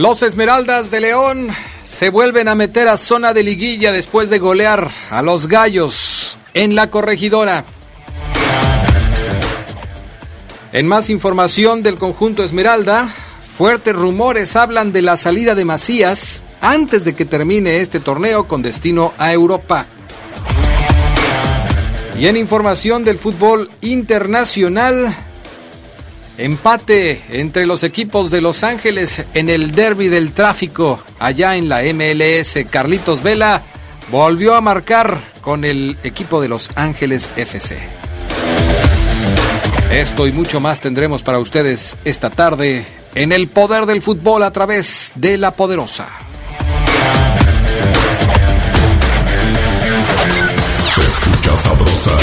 Los Esmeraldas de León se vuelven a meter a zona de liguilla después de golear a los Gallos en la corregidora. En más información del conjunto Esmeralda, fuertes rumores hablan de la salida de Macías antes de que termine este torneo con destino a Europa. Y en información del fútbol internacional, Empate entre los equipos de Los Ángeles en el derby del tráfico allá en la MLS. Carlitos Vela volvió a marcar con el equipo de Los Ángeles FC. Esto y mucho más tendremos para ustedes esta tarde en el poder del fútbol a través de la poderosa. Se escucha sabrosa,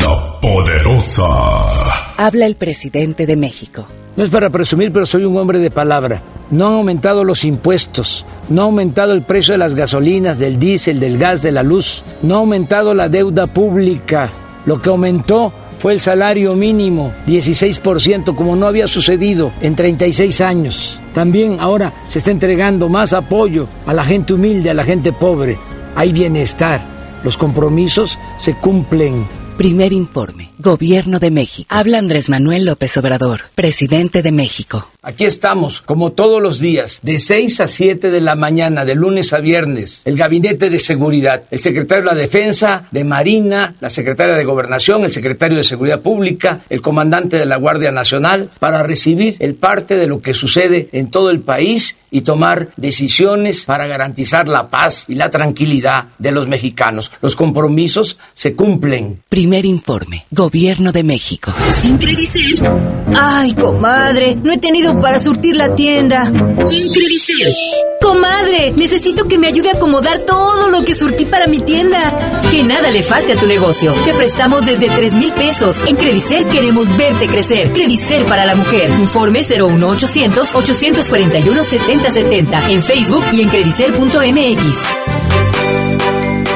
la poderosa. Habla el presidente de México. No es para presumir, pero soy un hombre de palabra. No han aumentado los impuestos, no ha aumentado el precio de las gasolinas, del diésel, del gas, de la luz, no ha aumentado la deuda pública. Lo que aumentó fue el salario mínimo, 16%, como no había sucedido en 36 años. También ahora se está entregando más apoyo a la gente humilde, a la gente pobre. Hay bienestar. Los compromisos se cumplen. Primer informe. Gobierno de México. Habla Andrés Manuel López Obrador, presidente de México. Aquí estamos, como todos los días, de 6 a 7 de la mañana, de lunes a viernes, el Gabinete de Seguridad, el secretario de la Defensa, de Marina, la secretaria de Gobernación, el secretario de Seguridad Pública, el comandante de la Guardia Nacional, para recibir el parte de lo que sucede en todo el país y tomar decisiones para garantizar la paz y la tranquilidad de los mexicanos. Los compromisos se cumplen. Primer informe. Gobierno de México. Sin Credicer. Ay, comadre, no he tenido para surtir la tienda. Sin Credicer. Comadre, necesito que me ayude a acomodar todo lo que surtí para mi tienda. Que nada le falte a tu negocio. Te prestamos desde 3 mil pesos. En Credicer queremos verte crecer. Credicer para la mujer. Informe 01800 841 7070 en Facebook y en credicer.mx.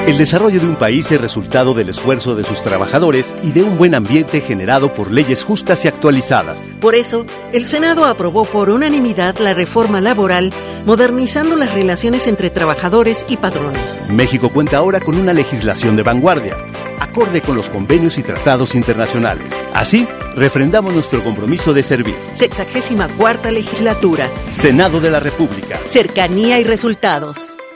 El desarrollo de un país es resultado del esfuerzo de sus trabajadores y de un buen ambiente generado por leyes justas y actualizadas. Por eso, el Senado aprobó por unanimidad la reforma laboral, modernizando las relaciones entre trabajadores y patrones. México cuenta ahora con una legislación de vanguardia, acorde con los convenios y tratados internacionales. Así, refrendamos nuestro compromiso de servir. Sexagésima cuarta legislatura. Senado de la República. Cercanía y resultados.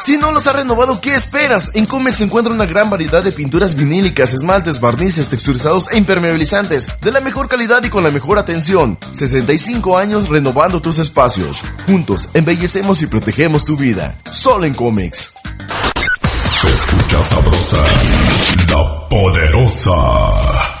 Si no los has renovado, ¿qué esperas? En Comex se encuentra una gran variedad de pinturas vinílicas, esmaltes, barnices, texturizados e impermeabilizantes de la mejor calidad y con la mejor atención. 65 años renovando tus espacios. Juntos embellecemos y protegemos tu vida. Solo en Comex. Se escucha sabrosa, la poderosa.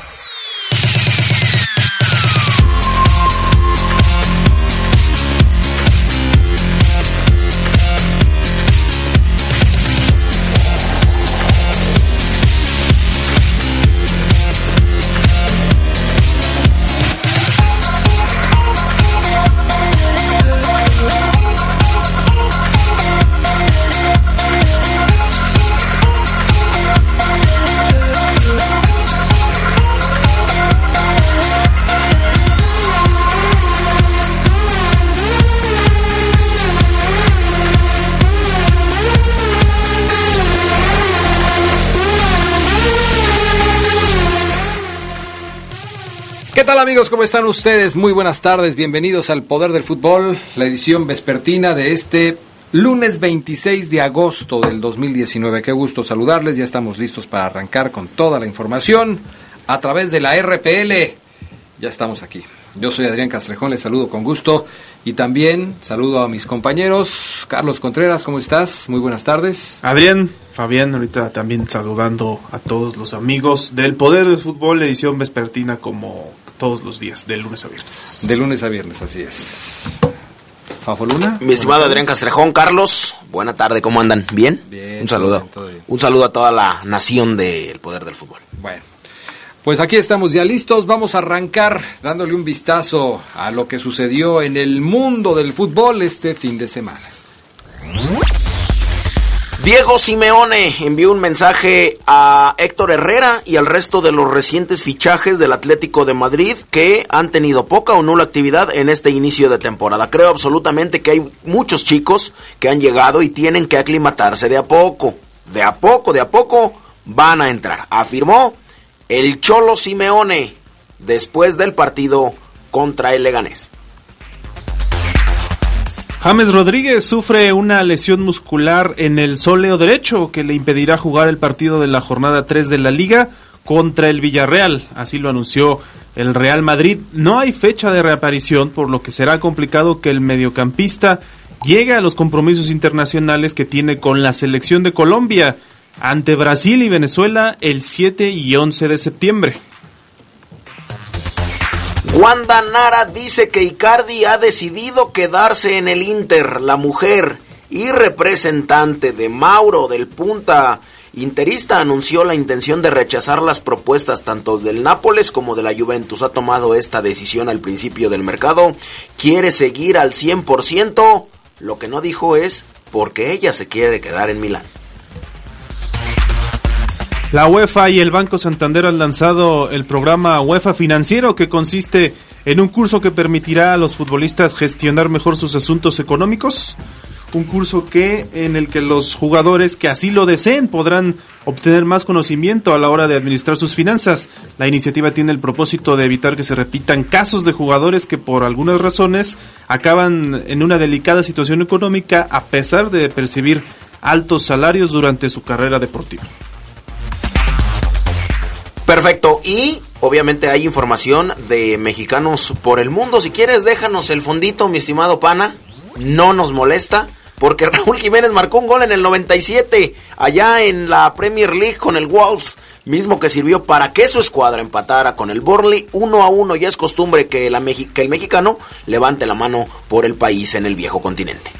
¿Qué tal amigos? ¿Cómo están ustedes? Muy buenas tardes, bienvenidos al Poder del Fútbol, la edición vespertina de este lunes 26 de agosto del 2019. Qué gusto saludarles, ya estamos listos para arrancar con toda la información a través de la RPL. Ya estamos aquí. Yo soy Adrián Castrejón, les saludo con gusto y también saludo a mis compañeros. Carlos Contreras, ¿cómo estás? Muy buenas tardes. Adrián, Fabián, ahorita también saludando a todos los amigos del Poder del Fútbol, edición vespertina como todos los días, de lunes a viernes. De lunes a viernes, así es. Fafoluna. Mi estimado Adrián Castrejón, Carlos, buena tarde, ¿cómo andan? ¿Bien? Bien. Un saludo. bien, todo bien. Un saludo a toda la nación del poder del fútbol. Bueno, pues aquí estamos ya listos. Vamos a arrancar dándole un vistazo a lo que sucedió en el mundo del fútbol este fin de semana. Diego Simeone envió un mensaje a Héctor Herrera y al resto de los recientes fichajes del Atlético de Madrid que han tenido poca o nula actividad en este inicio de temporada. Creo absolutamente que hay muchos chicos que han llegado y tienen que aclimatarse de a poco. De a poco, de a poco van a entrar. Afirmó el Cholo Simeone después del partido contra el Leganés. James Rodríguez sufre una lesión muscular en el sóleo derecho que le impedirá jugar el partido de la jornada 3 de la liga contra el Villarreal. Así lo anunció el Real Madrid. No hay fecha de reaparición, por lo que será complicado que el mediocampista llegue a los compromisos internacionales que tiene con la selección de Colombia ante Brasil y Venezuela el 7 y 11 de septiembre. Wanda Nara dice que Icardi ha decidido quedarse en el Inter. La mujer y representante de Mauro del Punta Interista anunció la intención de rechazar las propuestas tanto del Nápoles como de la Juventus. Ha tomado esta decisión al principio del mercado. Quiere seguir al 100%. Lo que no dijo es porque ella se quiere quedar en Milán. La UEFA y el Banco Santander han lanzado el programa UEFA Financiero que consiste en un curso que permitirá a los futbolistas gestionar mejor sus asuntos económicos. Un curso que en el que los jugadores que así lo deseen podrán obtener más conocimiento a la hora de administrar sus finanzas. La iniciativa tiene el propósito de evitar que se repitan casos de jugadores que por algunas razones acaban en una delicada situación económica a pesar de percibir altos salarios durante su carrera deportiva. Perfecto. Y obviamente hay información de mexicanos por el mundo. Si quieres, déjanos el fondito, mi estimado pana. No nos molesta. Porque Raúl Jiménez marcó un gol en el 97 allá en la Premier League con el Wolves, mismo que sirvió para que su escuadra empatara con el Burnley uno a uno. Ya es costumbre que, la que el mexicano levante la mano por el país en el viejo continente.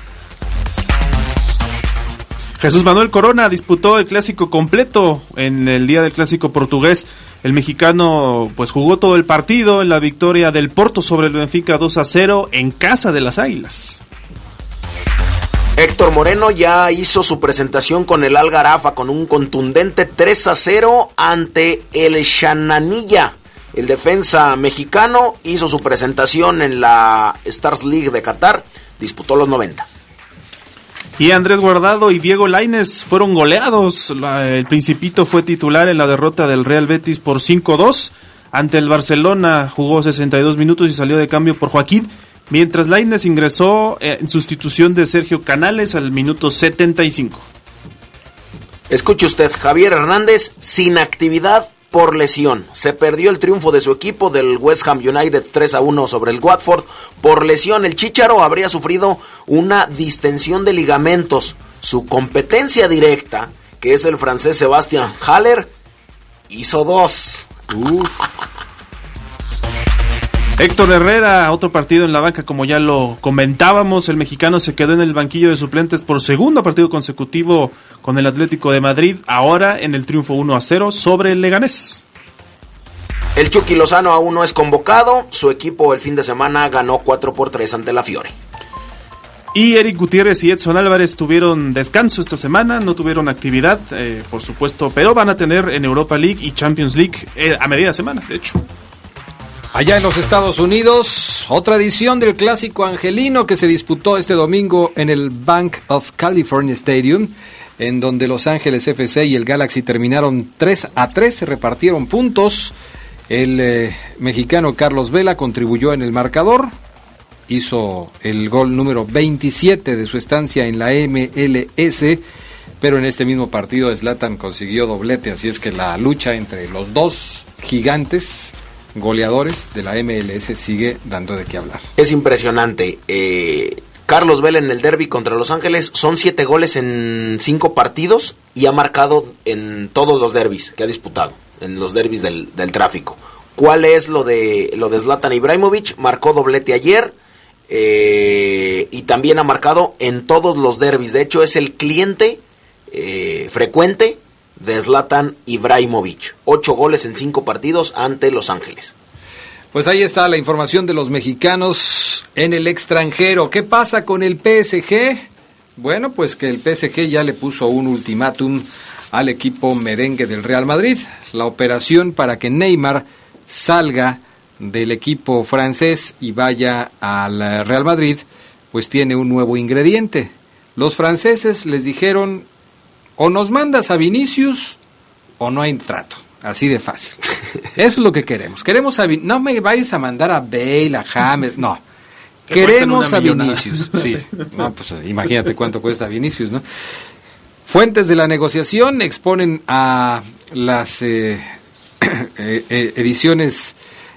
Jesús Manuel Corona disputó el clásico completo en el día del clásico portugués. El mexicano pues jugó todo el partido en la victoria del Porto sobre el Benfica 2 a 0 en casa de las Águilas. Héctor Moreno ya hizo su presentación con el Algarafa con un contundente 3 a 0 ante el Shananilla. El defensa mexicano hizo su presentación en la Stars League de Qatar, disputó los 90. Y Andrés Guardado y Diego Laines fueron goleados. El Principito fue titular en la derrota del Real Betis por 5-2. Ante el Barcelona jugó 62 minutos y salió de cambio por Joaquín. Mientras Laines ingresó en sustitución de Sergio Canales al minuto 75. Escuche usted, Javier Hernández sin actividad por lesión. Se perdió el triunfo de su equipo del West Ham United 3 a 1 sobre el Watford. Por lesión, el Chicharo habría sufrido una distensión de ligamentos. Su competencia directa, que es el francés Sebastian Haller, hizo dos. Uf. Héctor Herrera, otro partido en la banca, como ya lo comentábamos, el mexicano se quedó en el banquillo de suplentes por segundo partido consecutivo con el Atlético de Madrid, ahora en el triunfo 1 a 0 sobre el Leganés. El Chucky Lozano aún no es convocado, su equipo el fin de semana ganó 4 por 3 ante la Fiore. Y Eric Gutiérrez y Edson Álvarez tuvieron descanso esta semana, no tuvieron actividad, eh, por supuesto, pero van a tener en Europa League y Champions League eh, a media semana, de hecho. Allá en los Estados Unidos, otra edición del clásico angelino que se disputó este domingo en el Bank of California Stadium, en donde Los Ángeles FC y el Galaxy terminaron 3 a 3, se repartieron puntos. El eh, mexicano Carlos Vela contribuyó en el marcador, hizo el gol número 27 de su estancia en la MLS, pero en este mismo partido Zlatan consiguió doblete, así es que la lucha entre los dos gigantes goleadores de la MLS sigue dando de qué hablar. Es impresionante. Eh, Carlos Vela en el derby contra Los Ángeles son siete goles en cinco partidos y ha marcado en todos los derbis que ha disputado, en los derbis del, del tráfico. ¿Cuál es lo de lo de Zlatan Ibrahimovic? Marcó doblete ayer eh, y también ha marcado en todos los derbis. De hecho, es el cliente eh, frecuente de Zlatan Ibrahimovic. Ocho goles en cinco partidos ante Los Ángeles. Pues ahí está la información de los mexicanos en el extranjero. ¿Qué pasa con el PSG? Bueno, pues que el PSG ya le puso un ultimátum al equipo merengue del Real Madrid. La operación para que Neymar salga del equipo francés y vaya al Real Madrid, pues tiene un nuevo ingrediente. Los franceses les dijeron, o nos mandas a Vinicius o no hay trato. Así de fácil. Eso es lo que queremos. Queremos a No me vayas a mandar a Bale, a James, no. Queremos a Vinicius. Sí. No, pues imagínate cuánto cuesta Vinicius, ¿no? Fuentes de la negociación exponen a las eh, eh, ediciones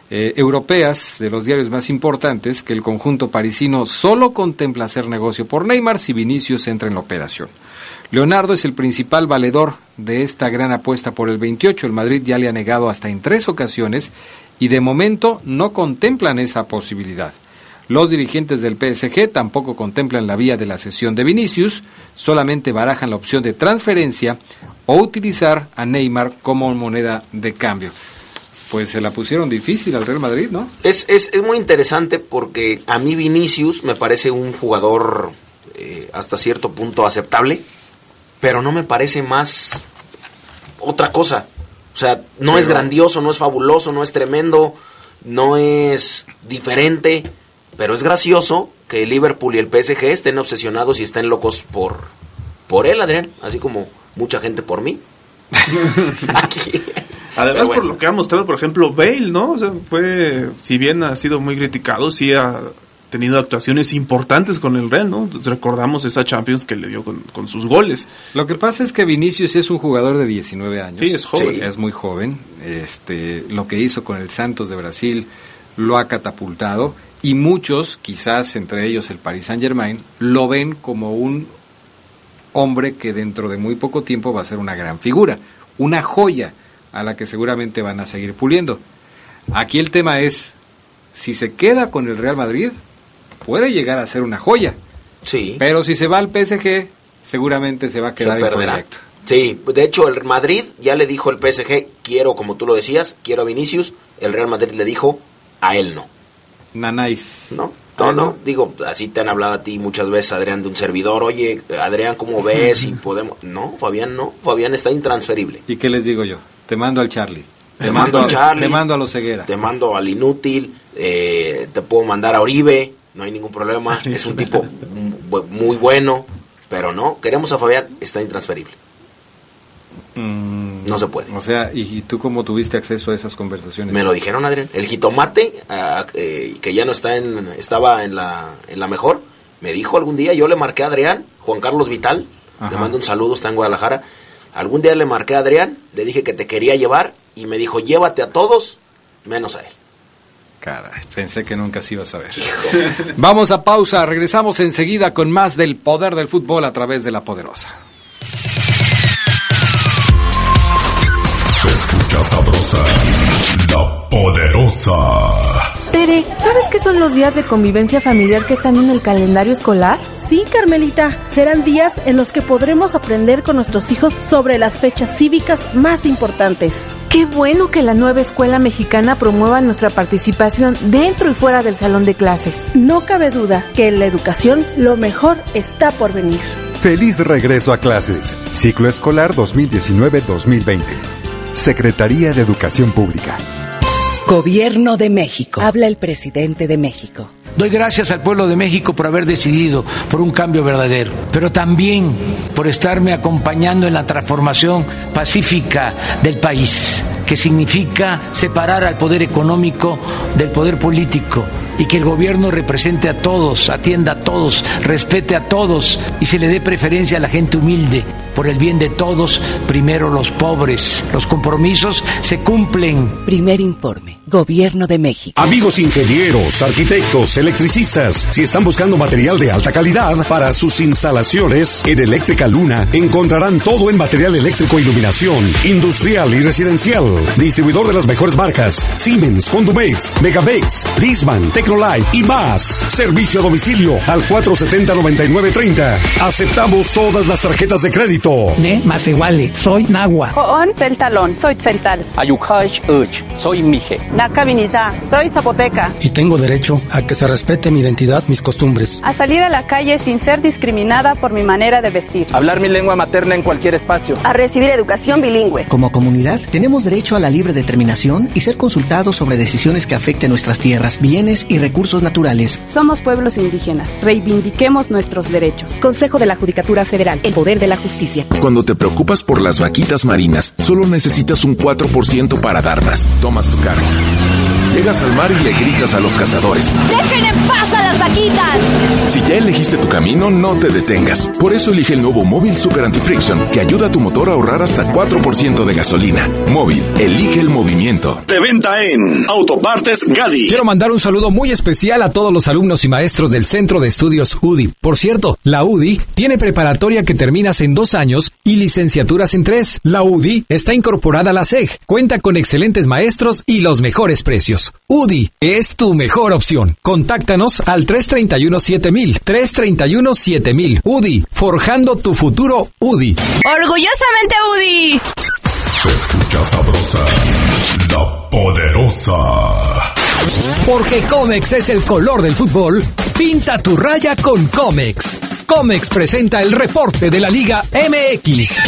eh, europeas de los diarios más importantes que el conjunto parisino solo contempla hacer negocio por Neymar si Vinicius entra en la operación. Leonardo es el principal valedor de esta gran apuesta por el 28. El Madrid ya le ha negado hasta en tres ocasiones y de momento no contemplan esa posibilidad. Los dirigentes del PSG tampoco contemplan la vía de la cesión de Vinicius, solamente barajan la opción de transferencia o utilizar a Neymar como moneda de cambio. Pues se la pusieron difícil al Real Madrid, ¿no? Es, es, es muy interesante porque a mí Vinicius me parece un jugador eh, hasta cierto punto aceptable pero no me parece más otra cosa. O sea, no es grandioso, no es fabuloso, no es tremendo, no es diferente, pero es gracioso que el Liverpool y el PSG estén obsesionados y estén locos por, por él, Adrián, así como mucha gente por mí. Además, por lo que ha mostrado, por ejemplo, Bale, ¿no? O sea, fue, si bien ha sido muy criticado, sí ha tenido actuaciones importantes con el Real, ¿no? Recordamos esa Champions que le dio con, sus goles. Lo que pasa es que Vinicius es un jugador de 19 años. Sí, es joven. Es muy joven. Este, lo que hizo con el Santos de Brasil lo ha catapultado y muchos, quizás entre ellos el Paris Saint-Germain, lo ven como un hombre que dentro de muy poco tiempo va a ser una gran figura, una joya a la que seguramente van a seguir puliendo. Aquí el tema es, si se queda con el Real Madrid, puede llegar a ser una joya. Sí. Pero si se va al PSG, seguramente se va a quedar en proyecto. Sí, de hecho el Madrid ya le dijo el PSG, quiero, como tú lo decías, quiero a Vinicius. El Real Madrid le dijo, a él no. Nanáis. No, no, no. Digo, así te han hablado a ti muchas veces, Adrián, de un servidor. Oye, Adrián, ¿cómo ves? Y podemos... No, Fabián no. Fabián está intransferible. ¿Y qué les digo yo? Te mando al Charlie. Te, mando, al Charlie. Te mando a los Ceguera. Te mando al Inútil. Eh, te puedo mandar a Oribe no hay ningún problema, es un tipo muy bueno, pero no, queremos a Fabián, está intransferible. Mm, no se puede. O sea, ¿y tú cómo tuviste acceso a esas conversaciones? Me lo dijeron, Adrián. El jitomate, eh, que ya no está en, estaba en la, en la mejor, me dijo algún día, yo le marqué a Adrián, Juan Carlos Vital, le mando un saludo, está en Guadalajara. Algún día le marqué a Adrián, le dije que te quería llevar y me dijo, llévate a todos, menos a él. Caray, pensé que nunca se iba a saber. Vamos a pausa, regresamos enseguida con más del poder del fútbol a través de la poderosa. Se escucha sabrosa, la poderosa. Tere, ¿sabes qué son los días de convivencia familiar que están en el calendario escolar? Sí, Carmelita, serán días en los que podremos aprender con nuestros hijos sobre las fechas cívicas más importantes. Qué bueno que la nueva escuela mexicana promueva nuestra participación dentro y fuera del salón de clases. No cabe duda que en la educación lo mejor está por venir. Feliz regreso a clases. Ciclo escolar 2019-2020. Secretaría de Educación Pública. Gobierno de México. Habla el presidente de México. Doy gracias al pueblo de México por haber decidido por un cambio verdadero, pero también por estarme acompañando en la transformación pacífica del país que significa separar al poder económico del poder político y que el gobierno represente a todos, atienda a todos, respete a todos y se le dé preferencia a la gente humilde. Por el bien de todos, primero los pobres. Los compromisos se cumplen. Primer informe. Gobierno de México. Amigos ingenieros, arquitectos, electricistas, si están buscando material de alta calidad para sus instalaciones, en Eléctrica Luna encontrarán todo en material eléctrico, iluminación, industrial y residencial. Distribuidor de las mejores marcas: Siemens, Condumex, Megabex, Disman, Tecnolight y más. Servicio a domicilio al 470-9930. Aceptamos todas las tarjetas de crédito. Ne más iguale, soy Nagua. Joon Celtalón, soy Celtal. Ayukaj Uch, soy Mije. Nakabiniza, soy Zapoteca. Y tengo derecho a que se respete mi identidad, mis costumbres. A salir a la calle sin ser discriminada por mi manera de vestir. Hablar mi lengua materna en cualquier espacio. A recibir educación bilingüe. Como comunidad, tenemos derecho a la libre determinación y ser consultados sobre decisiones que afecten nuestras tierras, bienes y recursos naturales. Somos pueblos indígenas. Reivindiquemos nuestros derechos. Consejo de la Judicatura Federal. El poder de la justicia. Cuando te preocupas por las vaquitas marinas, solo necesitas un 4% para darlas. Tomas tu carro. Llegas al mar y le gritas a los cazadores. ¡Dejen en paz a las vaquitas! Si ya elegiste tu camino, no te detengas. Por eso elige el nuevo Móvil Super Anti-Friction, que ayuda a tu motor a ahorrar hasta 4% de gasolina. Móvil, elige el movimiento. De venta en Autopartes Gadi. Quiero mandar un saludo muy especial a todos los alumnos y maestros del Centro de Estudios UDI. Por cierto, la UDI tiene preparatoria que terminas en dos años y licenciaturas en tres. La UDI está incorporada a la SEG, cuenta con excelentes maestros y los mejores precios. UDI es tu mejor opción. Contáctanos al 331-7000. 331-7000. UDI, forjando tu futuro UDI. ¡Orgullosamente UDI! Se escucha sabrosa, la poderosa. Porque Comex es el color del fútbol, pinta tu raya con Comex. Comex presenta el reporte de la Liga MX.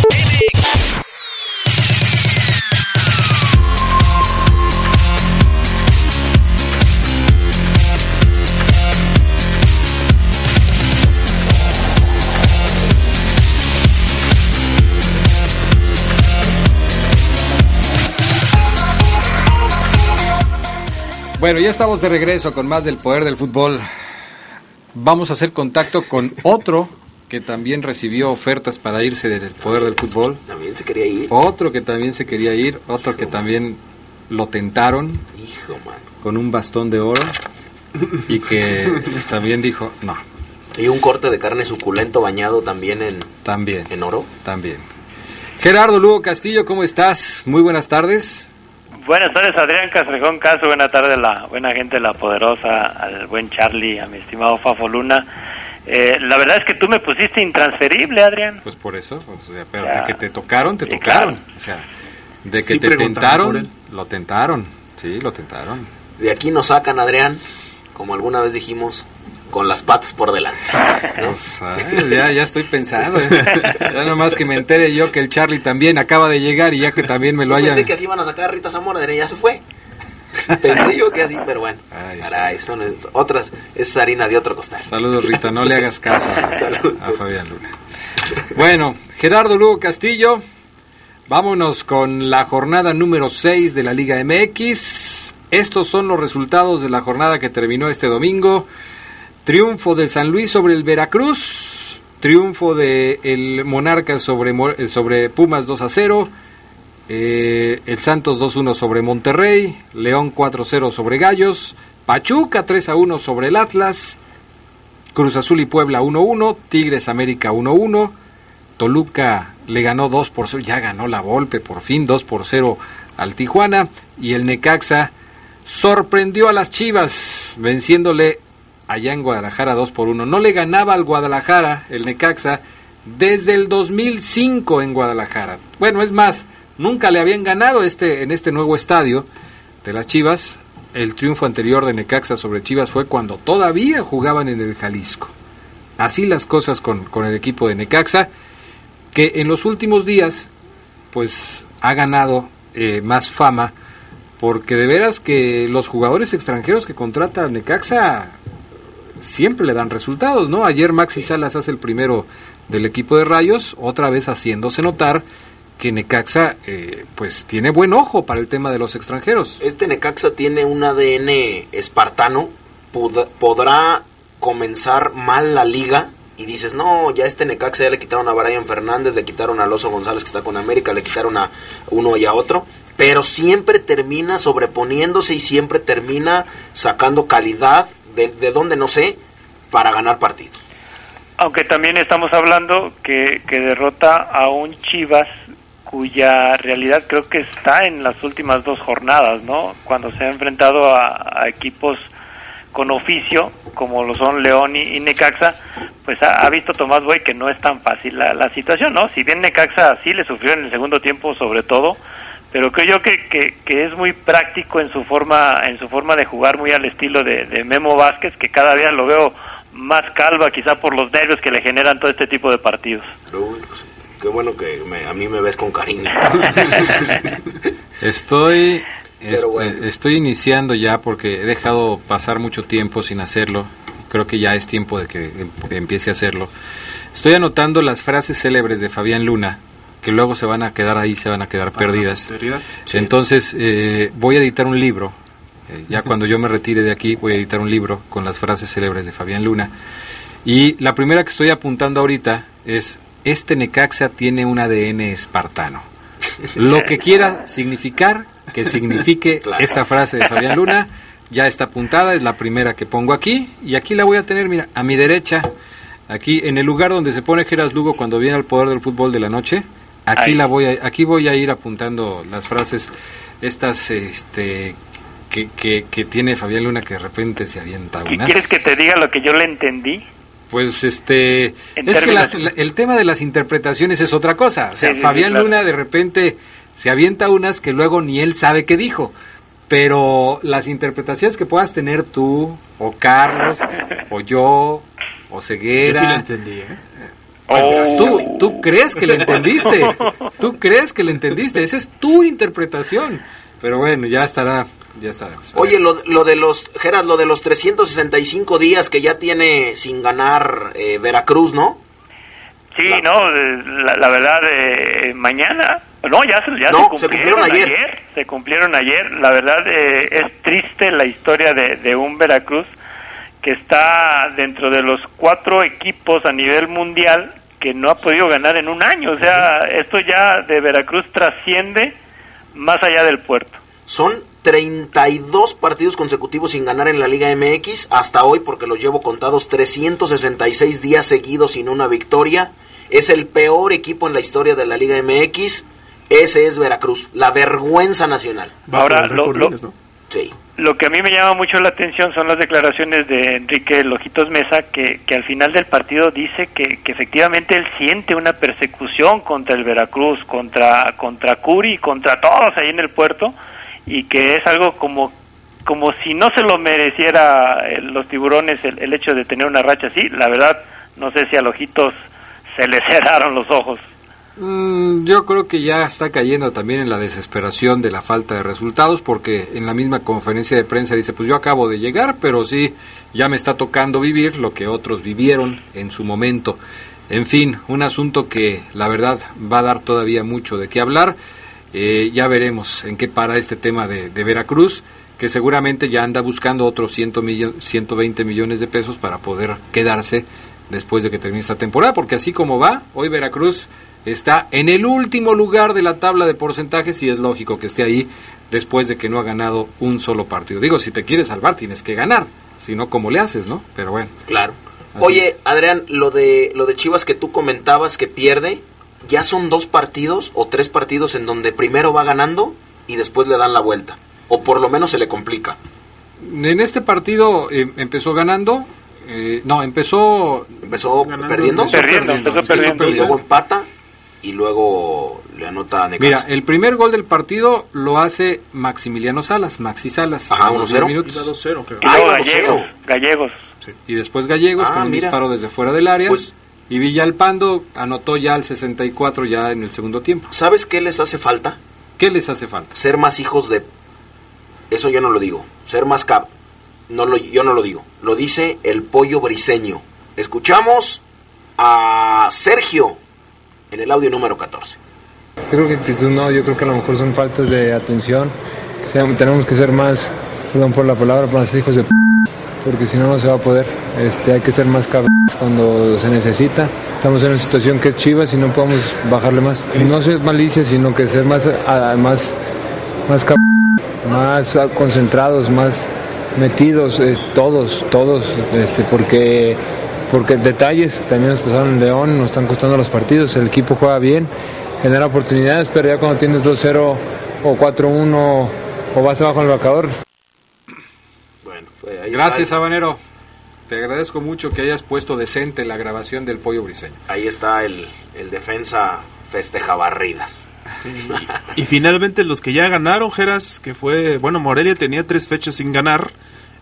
Bueno, ya estamos de regreso con más del poder del fútbol. Vamos a hacer contacto con otro que también recibió ofertas para irse del poder del fútbol. También se quería ir. Otro que también se quería ir, otro que también lo tentaron Hijo, man. con un bastón de oro y que también dijo, no, Y un corte de carne suculento bañado también en, también, en oro. también. Gerardo Lugo Castillo, ¿cómo estás? Muy buenas tardes. Buenas tardes, Adrián Castrejón Caso. Buenas tardes, la buena gente, la poderosa, al buen Charlie, a mi estimado Fafo Luna. Eh, la verdad es que tú me pusiste intransferible, Adrián. Pues por eso, o sea, pero Ya. de que te tocaron, te Sí, tocaron. claro. O sea, de que Sí te tentaron, lo tentaron. Sí, lo tentaron. De aquí nos sacan, Adrián, como alguna vez dijimos, con las patas por delante. ¿no? Pues, ay, ya, ya estoy pensando. ¿eh? Ya nomás que me entere yo que el Charlie también acaba de llegar y ya que también me lo haya... Pensé que así iban a sacar a Rita Zamora, ya se fue. Pensé yo que así, pero bueno. Ay, Caray, son otras, es harina de otro costal. Saludos Rita, no le hagas caso a, a Fabián Luna. Bueno, Gerardo Lugo Castillo, vámonos con la jornada número 6 de la Liga MX. Estos son los resultados de la jornada que terminó este domingo. Triunfo de San Luis sobre el Veracruz. Triunfo de el Monarcas sobre, eh, sobre Pumas 2 a 0. Eh, el Santos 2-1 sobre Monterrey. León 4-0 sobre Gallos. Pachuca 3 a 1 sobre el Atlas. Cruz Azul y Puebla 1-1. Tigres América 1-1. Toluca le ganó 2 por 0. Ya ganó la Volpe por fin 2 por 0 al Tijuana. Y el Necaxa sorprendió a las Chivas venciéndole allá en Guadalajara 2 por 1. No le ganaba al Guadalajara el Necaxa desde el 2005 en Guadalajara. Bueno, es más, nunca le habían ganado este en este nuevo estadio de las Chivas. El triunfo anterior de Necaxa sobre Chivas fue cuando todavía jugaban en el Jalisco. Así las cosas con, con el equipo de Necaxa, que en los últimos días pues ha ganado eh, más fama, porque de veras que los jugadores extranjeros que contrata el Necaxa siempre le dan resultados, ¿no? Ayer Maxi Salas hace el primero del equipo de Rayos, otra vez haciéndose notar que Necaxa eh, pues tiene buen ojo para el tema de los extranjeros. Este Necaxa tiene un ADN espartano, pod- podrá comenzar mal la liga y dices, no, ya este Necaxa ya le quitaron a Brian Fernández, le quitaron a Alonso González que está con América, le quitaron a uno y a otro, pero siempre termina sobreponiéndose y siempre termina sacando calidad de, de donde no sé para ganar partidos. Aunque también estamos hablando que, que derrota a un Chivas cuya realidad creo que está en las últimas dos jornadas, ¿no? Cuando se ha enfrentado a, equipos con oficio, como lo son León y, Necaxa, pues ha, ha visto Tomás Boy que no es tan fácil la, la situación, ¿no? Si bien Necaxa sí le sufrió en el segundo tiempo sobre todo, pero creo yo que, que, que es muy práctico en su forma en su forma de jugar, muy al estilo de, de Memo Vázquez, que cada día lo veo más calva, quizá por los nervios que le generan todo este tipo de partidos. Uy, pues, qué bueno que me- a mí me ves con cariño. Estoy es- Pero bueno. eh, estoy iniciando ya porque he dejado pasar mucho tiempo sin hacerlo. Creo que ya es tiempo de que em- empiece a hacerlo. Estoy anotando las frases célebres de Fabián Luna luego se van a quedar ahí, se van a quedar perdidas. posteridad. Entonces eh, voy a editar un libro. Eh, ya cuando yo me retire de aquí voy a editar un libro con las frases célebres de Fabián Luna. Y la primera que estoy apuntando ahorita es este Necaxa tiene un ADN espartano. Lo que quiera significar, que signifique esta frase de Fabián Luna, ya está apuntada, es la primera que pongo aquí, y aquí la voy a tener, mira, a mi derecha, aquí en el lugar donde se pone Geras Lugo cuando viene al poder del fútbol de la noche, aquí Ahí. la voy a, aquí voy a ir apuntando las frases, estas, este, que, que, que tiene Fabián Luna que de repente se avienta ¿Y unas. quieres que te diga lo que yo le entendí? Pues este, En es que la- el tema de las interpretaciones es otra cosa. O sea, Sí, sí, sí, Fabián claro. Luna de repente se avienta unas que luego ni él sabe qué dijo. Pero las interpretaciones que puedas tener tú, o Carlos, o yo, o Ceguera. Yo sí lo entendí, ¿eh? Bueno, tú, tú crees que le entendiste. Tú crees que le entendiste. Esa es tu interpretación. Pero bueno, ya estará. Ya estará. Oye, lo, lo de los, Gerard, lo de los 365 días que ya tiene sin ganar eh, Veracruz, ¿no? Sí, no, eh, la, la verdad, eh, mañana, no, ya, se, ya No, se, se cumplieron, ayer. Se cumplieron ayer. La verdad, eh, es triste la historia de, de un Veracruz que está dentro de los cuatro equipos a nivel mundial que no ha podido ganar en un año. O sea, esto ya de Veracruz trasciende más allá del puerto. Son 32 partidos consecutivos sin ganar en la Liga MX hasta hoy, porque los llevo contados 366 días seguidos sin una victoria. Es el peor equipo en la historia de la Liga MX. Ese es Veracruz, la vergüenza nacional. Ahora, lo, lo- Sí. Lo que a mí me llama mucho la atención son las declaraciones de Enrique Lojitos Mesa, que, que al final del partido dice que, que efectivamente él siente una persecución contra el Veracruz, contra, contra Curi, contra todos ahí en el puerto, y que es algo como, como si no se lo mereciera eh, los tiburones el, el hecho de tener una racha así. La verdad, no sé si a Lojitos se le cerraron los ojos. Mm, yo creo que ya está cayendo también en la desesperación de la falta de resultados, porque en la misma conferencia de prensa dice, pues yo acabo de llegar, pero sí, ya me está tocando vivir lo que otros vivieron en su momento. En fin, un asunto que la verdad va a dar todavía mucho de qué hablar. Eh, ya veremos en qué para este tema de, Veracruz, que seguramente ya anda buscando otros 100 millo- 120 millones de pesos para poder quedarse después de que termine esta temporada, porque así como va, hoy Veracruz está en el último lugar de la tabla de porcentajes y es lógico que esté ahí después de que no ha ganado un solo partido. Digo, si te quieres salvar tienes que ganar, si no, ¿cómo le haces, no? Pero bueno. Claro. Así Oye, Adrián, lo de lo de Chivas que tú comentabas que pierde, ya son dos partidos o tres partidos en donde primero va ganando y después le dan la vuelta. O por lo menos se le complica. En este partido eh, empezó ganando, eh, no, empezó... Empezó perdiendo. Perdiendo, empezó perdiendo. Y luego empata y luego le anota a Mira, el primer gol del partido lo hace Maximiliano Salas, Maxi Salas. Ajá, a los 1-0. diez minutos. Iba 2-0, creo. Y luego Gallegos, Gallegos. Y después Gallegos Ah, con un mira. disparo desde fuera del área. Pues- y Villalpando anotó ya al 64 ya en el segundo tiempo. ¿Sabes qué les hace falta? ¿Qué les hace falta? Ser más hijos de... Eso yo no lo digo. Ser más cap... No lo, yo no lo digo. Lo dice el pollo briseño. Escuchamos a Sergio en el audio número 14. Yo creo que actitud no, yo creo que a lo mejor son faltas de atención. Tenemos que ser más, perdón por la palabra, más hijos de p porque si no no se va a poder. Este, hay que ser más cabrones cuando se necesita. Estamos en una situación que es chivas y no podemos bajarle más. No ser malicia, sino que ser más, más, más más concentrados, más metidos, todos, todos, este, porque porque detalles también nos pasaron en León, nos están costando los partidos, el equipo juega bien, genera oportunidades, pero ya cuando tienes 2-0 o 4-1 o vas abajo en el marcador, Pues ahí Gracias, está, Habanero. Te agradezco mucho que hayas puesto decente la grabación del pollo briseño. ahí está el, el defensa festeja barridas. Y finalmente los que ya ganaron, Geras, que fue, bueno, Morelia tenía tres fechas sin ganar,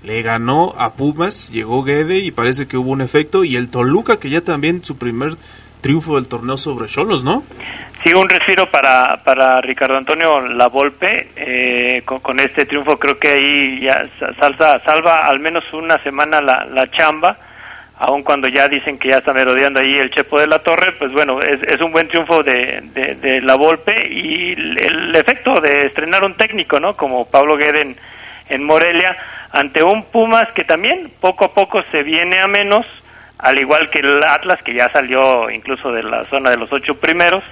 le ganó a Pumas, llegó Guede y parece que hubo un efecto, y el Toluca, que ya también su primer triunfo del torneo sobre Cholos, ¿no? Sí, un respiro para, para Ricardo Antonio Lavolpe. Eh, con, este triunfo creo que ahí ya sa- salsa, salva al menos una semana la, la chamba, aun cuando ya dicen que ya está merodeando ahí el Chepo de la Torre, pues bueno, es, es un buen triunfo de, de, de Lavolpe y el, efecto de estrenar un técnico, ¿no? Como Pablo Guede en, en Morelia, ante un Pumas que también poco a poco se viene a menos, al igual que el Atlas, que ya salió incluso de la zona de los ocho primeros,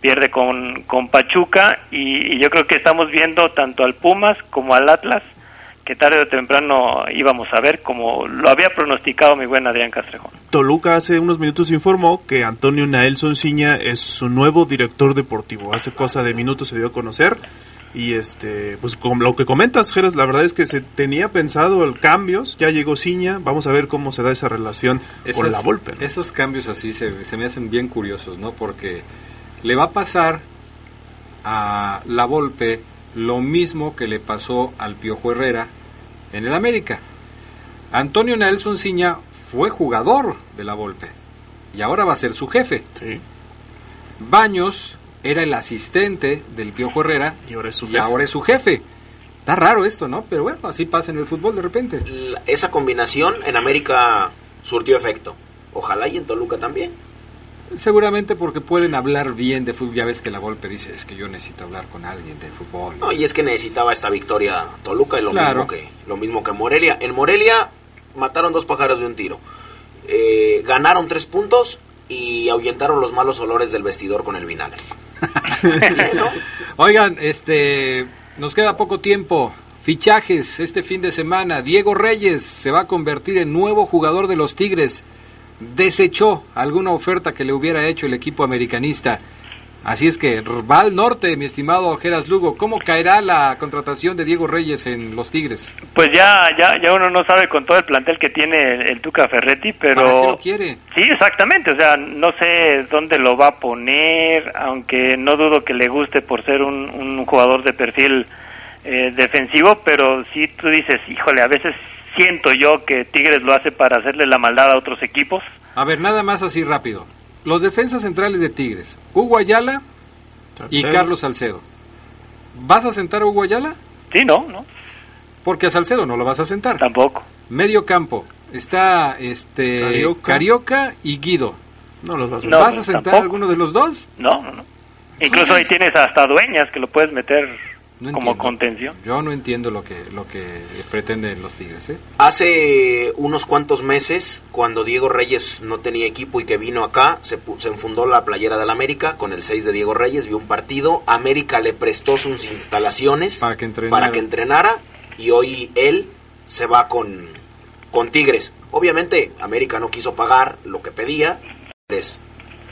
pierde con, con Pachuca y, y yo creo que estamos viendo tanto al Pumas como al Atlas, que tarde o temprano íbamos a ver, como lo había pronosticado mi buen Adrián Castrejón. Toluca hace unos minutos informó que Antonio Naelson Ciña es su nuevo director deportivo. Hace cosa de minutos se dio a conocer. Y este, pues con lo que comentas, Geras, la verdad es que se tenía pensado el cambios, ya llegó Ciña, vamos a ver cómo se da esa relación con la Volpe. ¿no? Esos cambios así se, se me hacen bien curiosos, ¿no? Porque le va a pasar a la Volpe lo mismo que le pasó al Piojo Herrera en el América. Antonio Nelson Ciña fue jugador de la Volpe y ahora va a ser su jefe. Baños era el asistente del Piojo Herrera y ahora es su y jefe. ahora es su jefe. Está raro esto, ¿no? Pero bueno, así pasa en el fútbol de repente. La- Esa combinación en América surtió efecto. Ojalá y en Toluca también. Seguramente porque pueden hablar bien de fútbol. Ya ves que la Volpe dice, es que yo necesito hablar con alguien de fútbol. No, y es que necesitaba esta victoria Toluca y lo Claro. mismo que lo mismo que Morelia. En Morelia mataron dos pájaros de un tiro. Eh, ganaron tres puntos y ahuyentaron los malos olores del vestidor con el vinagre. Oigan, este, nos queda poco tiempo. Fichajes este fin de semana. Diego Reyes se va a convertir en nuevo jugador de los Tigres. Desechó alguna oferta que le hubiera hecho el equipo americanista. Así es que va al norte, mi estimado Geras Lugo. ¿Cómo caerá la contratación de Diego Reyes en los Tigres? Pues ya, ya, ya uno no sabe con todo el plantel que tiene el, el Tuca Ferretti, pero... ¿Para qué lo quiere? Sí, exactamente, o sea, no sé dónde lo va a poner, aunque no dudo que le guste por ser un, un jugador de perfil eh, defensivo, pero sí tú dices, híjole, a veces siento yo que Tigres lo hace para hacerle la maldad a otros equipos. A ver, nada más así rápido. Los defensas centrales de Tigres, Hugo Ayala y Salcedo. Carlos Salcedo. ¿Vas a sentar a Hugo Ayala? Sí, no, no. Porque a Salcedo no lo vas a sentar. Tampoco. Medio campo. Está este Carioca. Carioca, y Guido. No los vas a No, ¿Vas a sentar tampoco. a alguno de los dos? No, no, no. Incluso ahí tienes hasta dueñas que lo puedes meter No como entiendo. contención. Yo no entiendo lo que lo que pretenden los Tigres, ¿eh? Hace unos cuantos meses, cuando Diego Reyes no tenía equipo y que vino acá, se, pu- se enfundó la playera del América con el 6 de Diego Reyes, vio un partido, América le prestó sus instalaciones para que entrenara, para que entrenara y hoy él se va con, con Tigres. Obviamente América no quiso pagar lo que pedía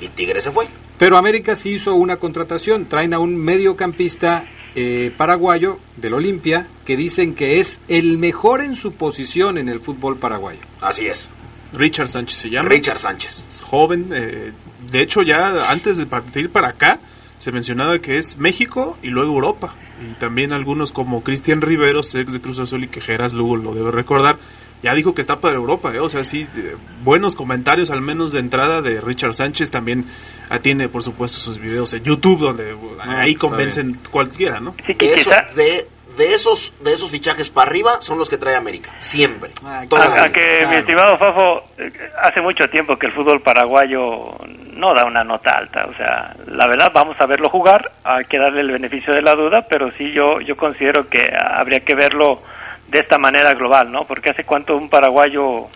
y Tigres se fue. Pero América sí hizo una contratación. Traen a un mediocampista eh, paraguayo del Olimpia que dicen que es el mejor en su posición en el fútbol paraguayo. Así es. Richard Sánchez se llama. Richard Sánchez. Es joven. eh, de hecho, ya antes de partir para acá, se mencionaba que es México y luego Europa. Y también algunos como Cristian Riveros, ex de Cruz Azul y que Geras Lugo lo debe recordar, ya dijo que está para Europa. ¿eh? O sea, sí, eh, buenos comentarios al menos de entrada de Richard Sánchez. También ah, tiene, por supuesto, sus videos en YouTube donde uh, ahí convencen cualquiera, ¿no? de, eso- de, de esos de esos fichajes para arriba son los que trae América. Siempre. Toda la A, que mi estimado Fafo, eh, hace mucho tiempo que el fútbol paraguayo no da una nota alta. O sea, la verdad, vamos a verlo jugar, hay que darle el beneficio de la duda, pero sí yo, yo considero que habría que verlo de esta manera global, ¿no? Porque hace cuánto un paraguayo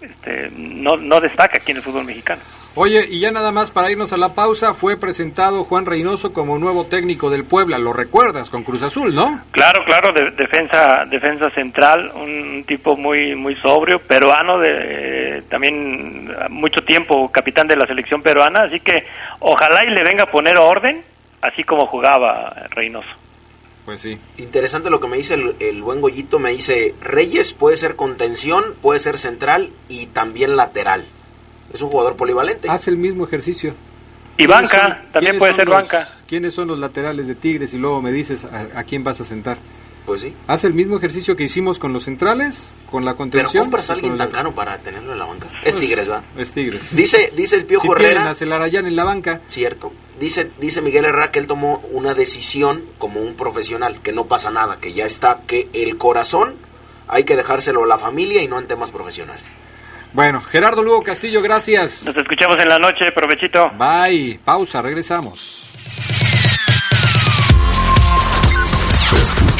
este, no, no destaca aquí en el fútbol mexicano. Oye, y ya nada más para irnos a la pausa, fue presentado Juan Reynoso como nuevo técnico del Puebla, lo recuerdas, con Cruz Azul, ¿no? Claro, claro, de- defensa defensa central, un tipo muy muy sobrio, peruano, de también mucho tiempo capitán de la selección peruana, así que ojalá y le venga a poner orden, así como jugaba Reynoso. Pues sí. Interesante lo que me dice el, el buen Goyito. Me dice, Reyes puede ser contención, puede ser central y también lateral. Es un jugador polivalente. Hace el mismo ejercicio. Y ¿Quiénes banca, son- también puede ser los- banca. ¿Quiénes son los laterales de Tigres? Y luego me dices a, a quién vas a sentar. Pues sí. Hace el mismo ejercicio que hicimos con los centrales, con la Pero contención. compras a alguien tan caro para tenerlo en la banca. Es Pues, Tigres, ¿va? Es Tigres. Dice, dice el Piojo si Herrera. a Celarayán en la banca. Cierto. Dice, dice Miguel Herrera que él tomó una decisión como un profesional, que no pasa nada, que ya está, que el corazón hay que dejárselo a la familia y no en temas profesionales. Bueno, Gerardo Lugo Castillo, gracias. Nos escuchamos en la noche, provechito. Bye. Pausa, regresamos.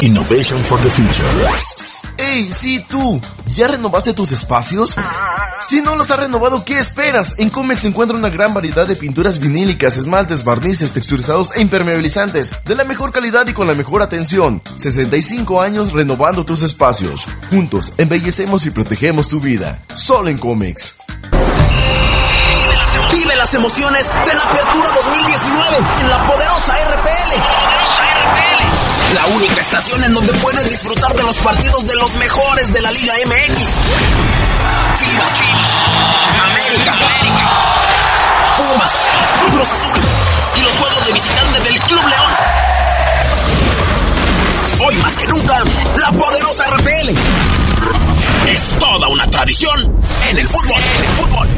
Innovation for the future. ¡Ey, sí tú! ¿Ya renovaste tus espacios? Si no los has renovado, ¿qué esperas? En Comex se encuentra una gran variedad de pinturas vinílicas, esmaltes, barnices, texturizados e impermeabilizantes de la mejor calidad y con la mejor atención. 65 años renovando tus espacios. Juntos embellecemos y protegemos tu vida. Solo en Comex. Vive las emociones de la Apertura 2019 en la poderosa RPL. La única estación en donde puedes disfrutar de los partidos de los mejores de la Liga MX. Chivas, América, Pumas, Cruz Azul y los juegos de visitante del Club León. Hoy más que nunca, la poderosa RPL. Es toda una tradición en el fútbol. En el fútbol.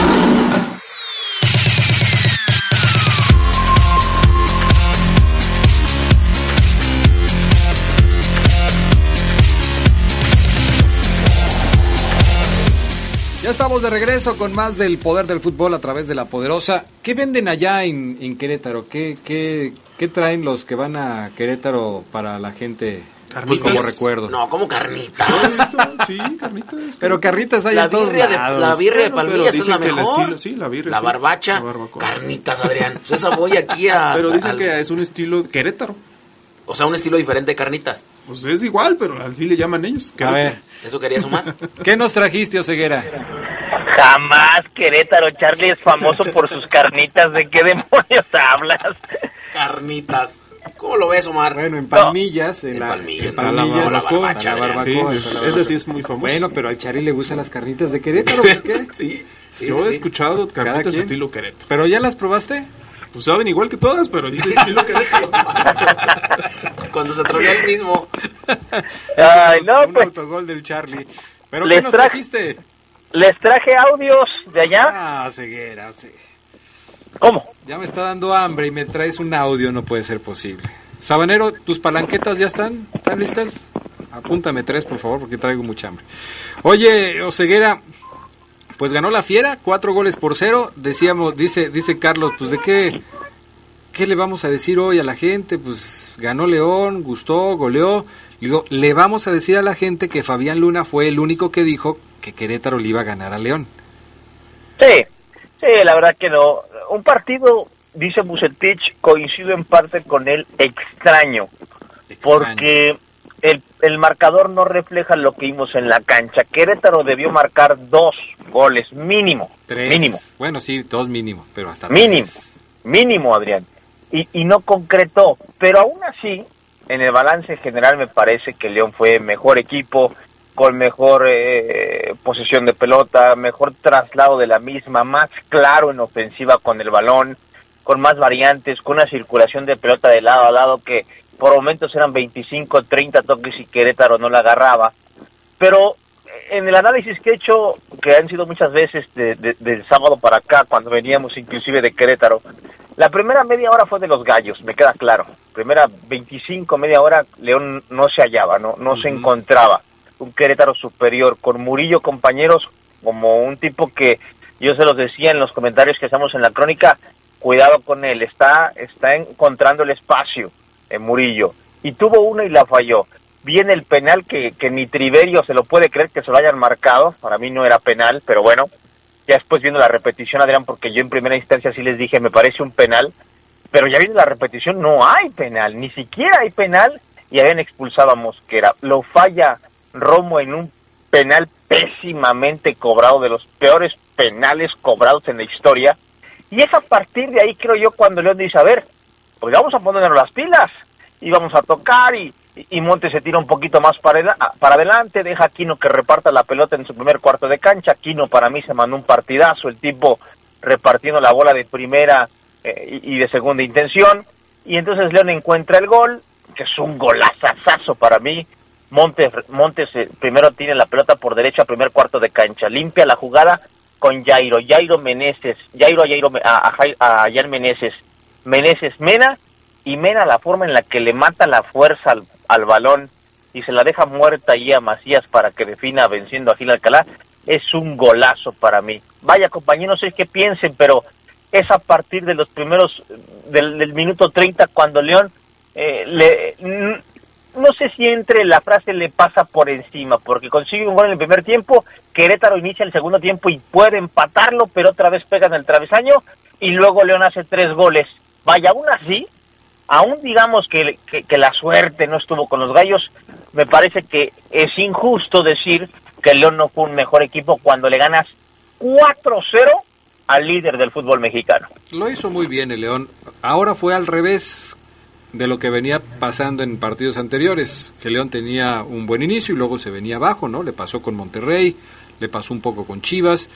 estamos de regreso con más del poder del fútbol a través de la poderosa. ¿Qué venden allá en, en Querétaro? ¿Qué, qué, ¿Qué traen los que van a Querétaro para la gente Carnitas. como recuerdo? No, como carnitas. Sí, carnitas. Pero carritas hay La en todos de, lados. la birria de palmillas es la dicen que el mejor. estilo- sí, la birria, sí. barbacha, La carnitas, Adrián. Pues esa voy aquí a... Pero dicen que es un estilo Querétaro. O sea, un estilo diferente de carnitas. Pues es igual, pero así le llaman ellos. A ver, ¿Eso quería sumar? ¿qué nos trajiste, Oseguera? Jamás Querétaro, Charlie es famoso por sus carnitas. ¿De qué demonios hablas? Carnitas. ¿Cómo lo ves, Omar? Bueno, en palmillas, en, En la, palmillas, en la palmillas, barbacoa, la Adrián. barbacoa, Sí, esa sí es muy famosa. Bueno, pero al Chari le gustan las carnitas de Querétaro, pues qué. Sí. sí, Yo he escuchado Cada carnitas estilo Querétaro. ¿Pero ya las probaste? Pues saben igual que todas, pero dicen estilo Querétaro. Cuando se atrevió el mismo. Ay, no, Un pues autogol del Charlie. ¿Pero Les qué nos traje- trajiste? les traje audios de allá. Ah, ceguera, sí. ¿Cómo? Ya me está dando hambre y me traes un audio, no puede ser posible. Sabanero, ¿tus palanquetas ya están? ¿Están listas? Apúntame tres, por favor, porque traigo mucha hambre. Oye, Oseguera, pues ganó la fiera, cuatro goles por cero. Decíamos, dice, dice Carlos, pues de qué, qué le vamos a decir hoy a la gente, pues ganó León, gustó, goleó. Digo, le vamos a decir a la gente que Fabián Luna fue el único que dijo que Querétaro le iba a ganar a León. Sí, sí, la verdad que no. Un partido, dice Bucetich, coincido en parte con él, extraño. Porque el, el marcador no refleja lo que vimos en la cancha. Querétaro debió marcar dos goles mínimo. Tres. Mínimo. Bueno, sí, dos mínimo, pero hasta Mínimo. tres. Mínimo, Adrián. Y, y no concretó. Pero aún así, en el balance general me parece que León fue mejor equipo, con mejor eh, posesión de pelota, mejor traslado de la misma, más claro en ofensiva con el balón, con más variantes, con una circulación de pelota de lado a lado que por momentos eran 25, 30 toques y Querétaro no la agarraba. Pero en el análisis que he hecho, que han sido muchas veces de- de- del sábado para acá, cuando veníamos inclusive de Querétaro, la primera media hora fue de los gallos, me queda claro. Primera 25, media hora, León no se hallaba, no, no se encontraba. Un Querétaro superior, con Murillo compañeros, como un tipo que yo se los decía en los comentarios que hacemos en la crónica, cuidado con él, está, está encontrando el espacio en Murillo. Y tuvo uno y la falló. Viene el penal que, que ni Triverio se lo puede creer que se lo hayan marcado, para mí no era penal, pero bueno, ya después viendo la repetición, Adrián, porque yo en primera instancia sí les dije, me parece un penal, pero ya viendo la repetición, no hay penal, ni siquiera hay penal, y habían expulsado a Mosquera. Lo falla Romo en un penal pésimamente cobrado, de los peores penales cobrados en la historia, y es a partir de ahí, creo yo, cuando León dice, a ver, pues vamos a ponernos las pilas, y vamos a tocar, y, y Montes se tira un poquito más para, ela- para adelante, deja a Aquino que reparta la pelota en su primer cuarto de cancha, Aquino para mí se mandó un partidazo, el tipo repartiendo la bola de primera eh, y, de segunda intención, y entonces León encuentra el gol, que es un golazazazo para mí, Montes, Montes primero tiene la pelota por derecha, primer cuarto de cancha, limpia la jugada con Jairo, Jairo Meneses, Jairo Jairo, a, a, a Jan Meneses, Meneses Mena, y Mena la forma en la que le mata la fuerza al, al balón y se la deja muerta ahí a Macías para que defina venciendo a Gil Alcalá, es un golazo para mí. Vaya compañeros, no sé qué piensen, pero es a partir de los primeros, del, del minuto 30 cuando León eh, le, no sé si entre la frase le pasa por encima, porque consigue un gol en el primer tiempo, Querétaro inicia el segundo tiempo y puede empatarlo, pero otra vez pega en el travesaño y luego León hace tres goles. Vaya, aún así, aún digamos que, que, la suerte no estuvo con los gallos, me parece que es injusto decir que León no fue un mejor equipo cuando le ganas 4-0 al líder del fútbol mexicano. Lo hizo muy bien el León. Ahora fue al revés de lo que venía pasando en partidos anteriores, que León tenía un buen inicio y luego se venía abajo, ¿no? Le pasó con Monterrey, le pasó un poco con Chivas,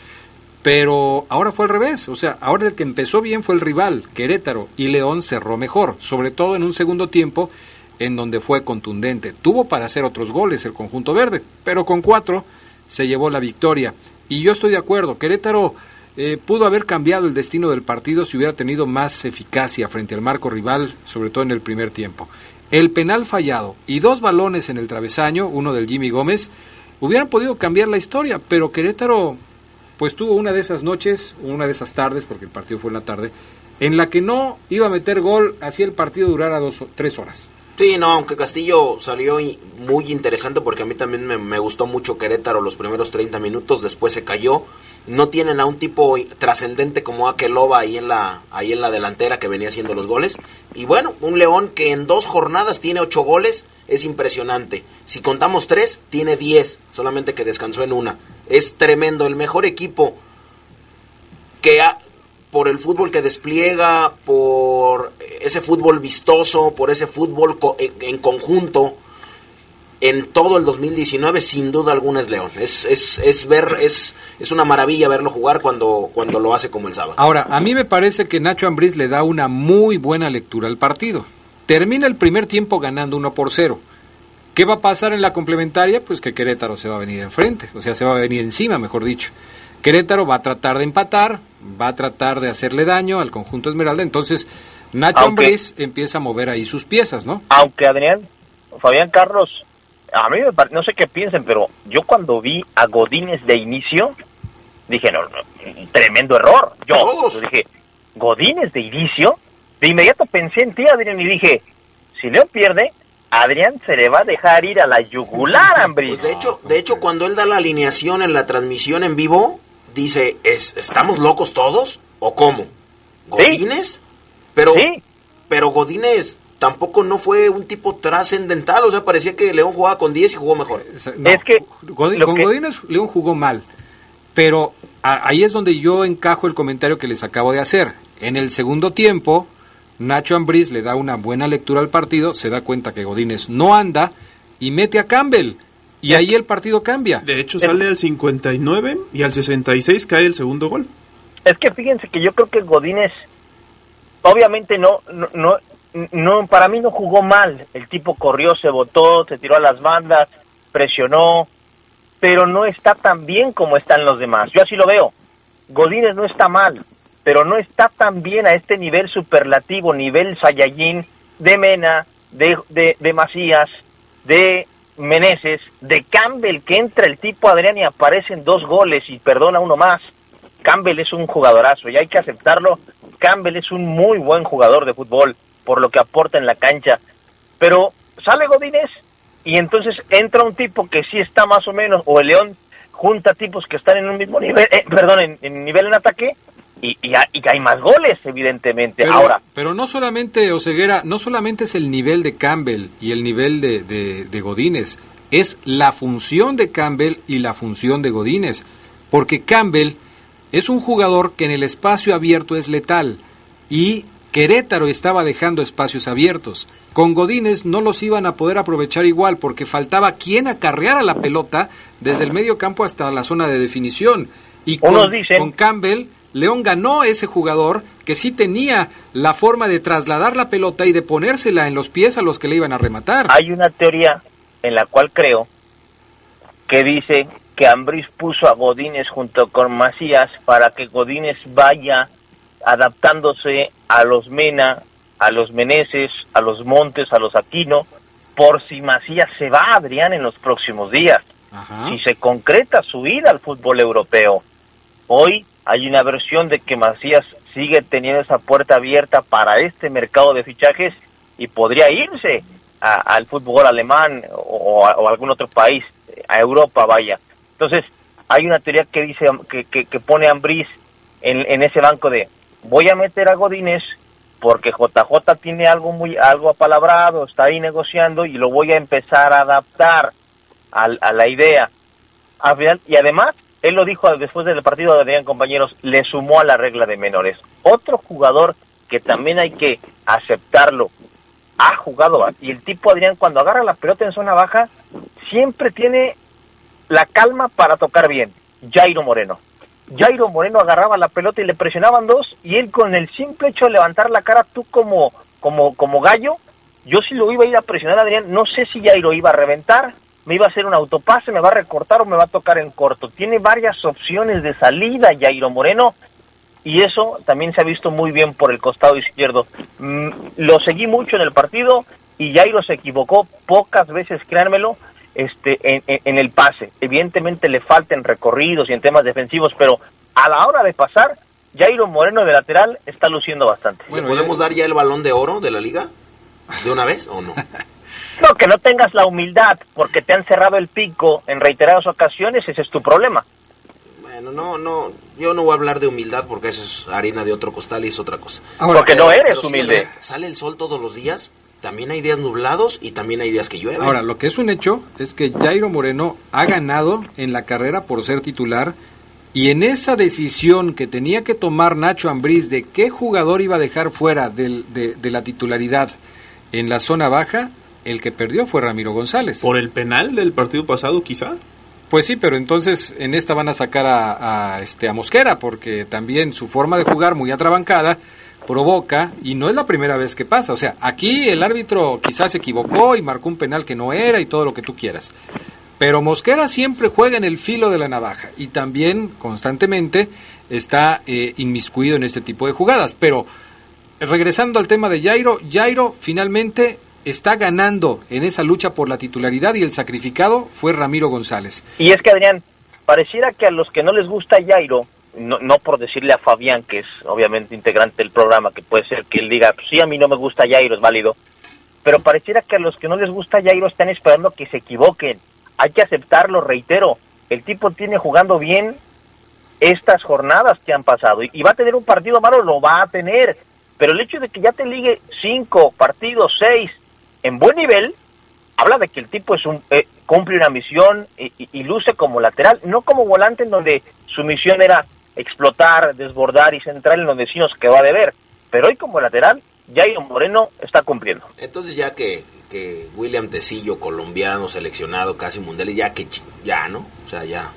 pero ahora fue al revés, o sea, ahora el que empezó bien fue el rival, Querétaro, y León cerró mejor, sobre todo en un segundo tiempo en donde fue contundente. Tuvo para hacer otros goles el conjunto verde, pero con cuatro se llevó la victoria. Y yo estoy de acuerdo, Querétaro eh, pudo haber cambiado el destino del partido si hubiera tenido más eficacia frente al marco rival, sobre todo en el primer tiempo. El penal fallado y dos balones en el travesaño, uno del Jimmy Gómez, hubieran podido cambiar la historia, pero Querétaro pues tuvo una de esas noches, una de esas tardes, porque el partido fue en la tarde, en la que no iba a meter gol, hacía el partido durara dos, o- tres horas. Sí, no, aunque Castillo salió muy interesante porque a mí también me, me gustó mucho Querétaro los primeros 30 minutos, después se cayó. No tienen a un tipo trascendente como Akeloba ahí en la ahí en la delantera que venía haciendo los goles. Y bueno, un León que en dos jornadas tiene ocho goles es impresionante. Si contamos tres, tiene 10, solamente que descansó en una. Es tremendo, el mejor equipo que ha- por el fútbol que despliega, por ese fútbol vistoso, por ese fútbol co- en, en conjunto, en todo el 2019, sin duda alguna es León. Es, es, ver, es, es una maravilla verlo jugar cuando, cuando lo hace como el sábado. Ahora, a mí me parece que Nacho Ambriz le da una muy buena lectura al partido. Termina el primer tiempo ganando 1 por 0. ¿Qué va a pasar en la complementaria? Pues que Querétaro se va a venir enfrente, o sea, se va a venir encima, mejor dicho. Querétaro va a tratar de empatar, va a tratar de hacerle daño al conjunto Esmeralda, entonces Nacho Aunque- Ambriz empieza a mover ahí sus piezas, ¿no? Aunque Adrián, Fabián Carlos, a mí me pare- no sé qué piensen, pero yo cuando vi a Godínez de inicio, dije, no, no, tremendo error. Yo, yo dije, Godínez de inicio, de inmediato pensé en ti, Adrián, y dije, si León pierde, Adrián se le va a dejar ir a la yugular, Ambris. Pues de hecho, de hecho, cuando él da la alineación en la transmisión en vivo, dice, ¿es, ¿estamos locos todos? ¿O cómo? ¿Godínez? Pero, pero Godínez tampoco no fue un tipo trascendental, o sea, parecía que León jugaba con 10 y jugó mejor. No, Es que Godín- con que- Godínez León jugó mal, pero a- ahí es donde yo encajo el comentario que les acabo de hacer. En el segundo tiempo, Nacho Ambriz le da una buena lectura al partido, se da cuenta que Godínez no anda y mete a Campbell. Y ahí el partido cambia. De hecho, sale al 59 y al 66 cae el segundo gol. Es que fíjense que yo creo que Godínez, obviamente no, no, no, no, para mí no jugó mal. El tipo corrió, se botó, se tiró a las bandas, presionó, pero no está tan bien como están los demás. Yo así lo veo. Godínez no está mal, pero no está tan bien a este nivel superlativo, nivel Saiyajin de Mena, de, de, de Macías, de Meneses, de Campbell, que entra el tipo Adrián y aparecen dos goles y perdona uno más. Campbell es un jugadorazo y hay que aceptarlo. Campbell es un muy buen jugador de fútbol por lo que aporta en la cancha. Pero sale Godínez y entonces entra un tipo que sí está más o menos, o el León junta tipos que están en un mismo nivel, eh, perdón, en, en nivel en ataque y, y, hay- y hay más goles, evidentemente. Pero, Ahora, pero no solamente, Oseguera, no solamente es el nivel de Campbell y el nivel de, de, de Godínez, es la función de Campbell y la función de Godínez. Porque Campbell es un jugador que en el espacio abierto es letal y Querétaro estaba dejando espacios abiertos. Con Godínez no los iban a poder aprovechar igual porque faltaba quien acarreara la pelota desde el medio campo hasta la zona de definición. Y con, dicen- con Campbell, León ganó a ese jugador que sí tenía la forma de trasladar la pelota y de ponérsela en los pies a los que le iban a rematar. hay una teoría en la cual creo que dice que Ambriz puso a Godínez junto con Macías para que Godínez vaya adaptándose a los Mena, a los Meneses, a los Montes, a los Aquino, por si Macías se va, Adrián, en los próximos días. Si se concreta su ida al fútbol europeo. Hoy hay una versión de que Macías sigue teniendo esa puerta abierta para este mercado de fichajes y podría irse a- al fútbol alemán o, a- o a algún otro país, a Europa, vaya. Entonces, hay una teoría que dice que, que, que pone a Ambriz en, ese banco de voy a meter a Godínez porque JJ tiene algo muy algo apalabrado, está ahí negociando y lo voy a empezar a adaptar al- a, la idea. Y además, él lo dijo después del partido de Adrián, compañeros, le sumó a la regla de menores. Otro jugador que también hay que aceptarlo, ha jugado, y el tipo Adrián cuando agarra la pelota en zona baja, siempre tiene la calma para tocar bien. Jairo Moreno. Jairo Moreno agarraba la pelota y le presionaban dos y él con el simple hecho de levantar la cara, tú como, como, como gallo, yo si lo iba a ir a presionar Adrián, no sé si Jairo iba a reventar, me iba a hacer un autopase, me va a recortar o me va a tocar en corto. Tiene varias opciones de salida Jairo Moreno y eso también se ha visto muy bien por el costado izquierdo. Mm, lo seguí mucho en el partido y Jairo se equivocó pocas veces, créanmelo, este, en, en- en el pase. Evidentemente le faltan recorridos y en temas defensivos, pero a la hora de pasar, Jairo Moreno de lateral está luciendo bastante. ¿Le podemos dar ya el balón de oro de la liga? ¿De una vez o no? No, que no tengas la humildad porque te han cerrado el pico en reiteradas ocasiones, ese es tu problema. Bueno, no, no, yo no voy a hablar de humildad porque eso es harina de otro costal y es otra cosa. Porque no eres humilde. sale el sol todos los días, también hay días nublados y también hay días que llueven. Ahora, lo que es un hecho es que Jairo Moreno ha ganado en la carrera por ser titular y en esa decisión que tenía que tomar Nacho Ambriz de qué jugador iba a dejar fuera del- de, de la titularidad en la zona baja, el que perdió fue Ramiro González. ¿Por el penal del partido pasado, quizá? Pues sí, pero entonces en esta van a sacar a, a, este a Mosquera porque también su forma de jugar muy atrabancada provoca y no es la primera vez que pasa, o sea, aquí el árbitro quizás se equivocó y marcó un penal que no era y todo lo que tú quieras. Pero Mosquera siempre juega en el filo de la navaja y también constantemente está eh, inmiscuido en este tipo de jugadas. Pero regresando al tema de Jairo, Jairo finalmente está ganando en esa lucha por la titularidad y el sacrificado fue Ramiro González. Y es que, Adrián, pareciera que a los que no les gusta Jairo, no, no por decirle a Fabián, que es obviamente integrante del programa, que puede ser que él diga, "Pues sí, a mí no me gusta Jairo, es válido, pero pareciera que a los que no les gusta Jairo están esperando que se equivoquen. Hay que aceptarlo, reitero, el tipo tiene jugando bien estas jornadas que han pasado y, y va a tener un partido malo, lo va a tener, pero el hecho de que ya te ligue cinco partidos, seis, en buen nivel, habla de que el tipo es un eh, cumple una misión y, y- y luce como lateral, no como volante en donde su misión era explotar, desbordar y centrar en los vecinos que va a deber. Pero hoy como lateral, Jairo Moreno está cumpliendo. Entonces ya que, que William Tecillo, colombiano, seleccionado casi mundial, ya que ya, ¿no? O sea, ya.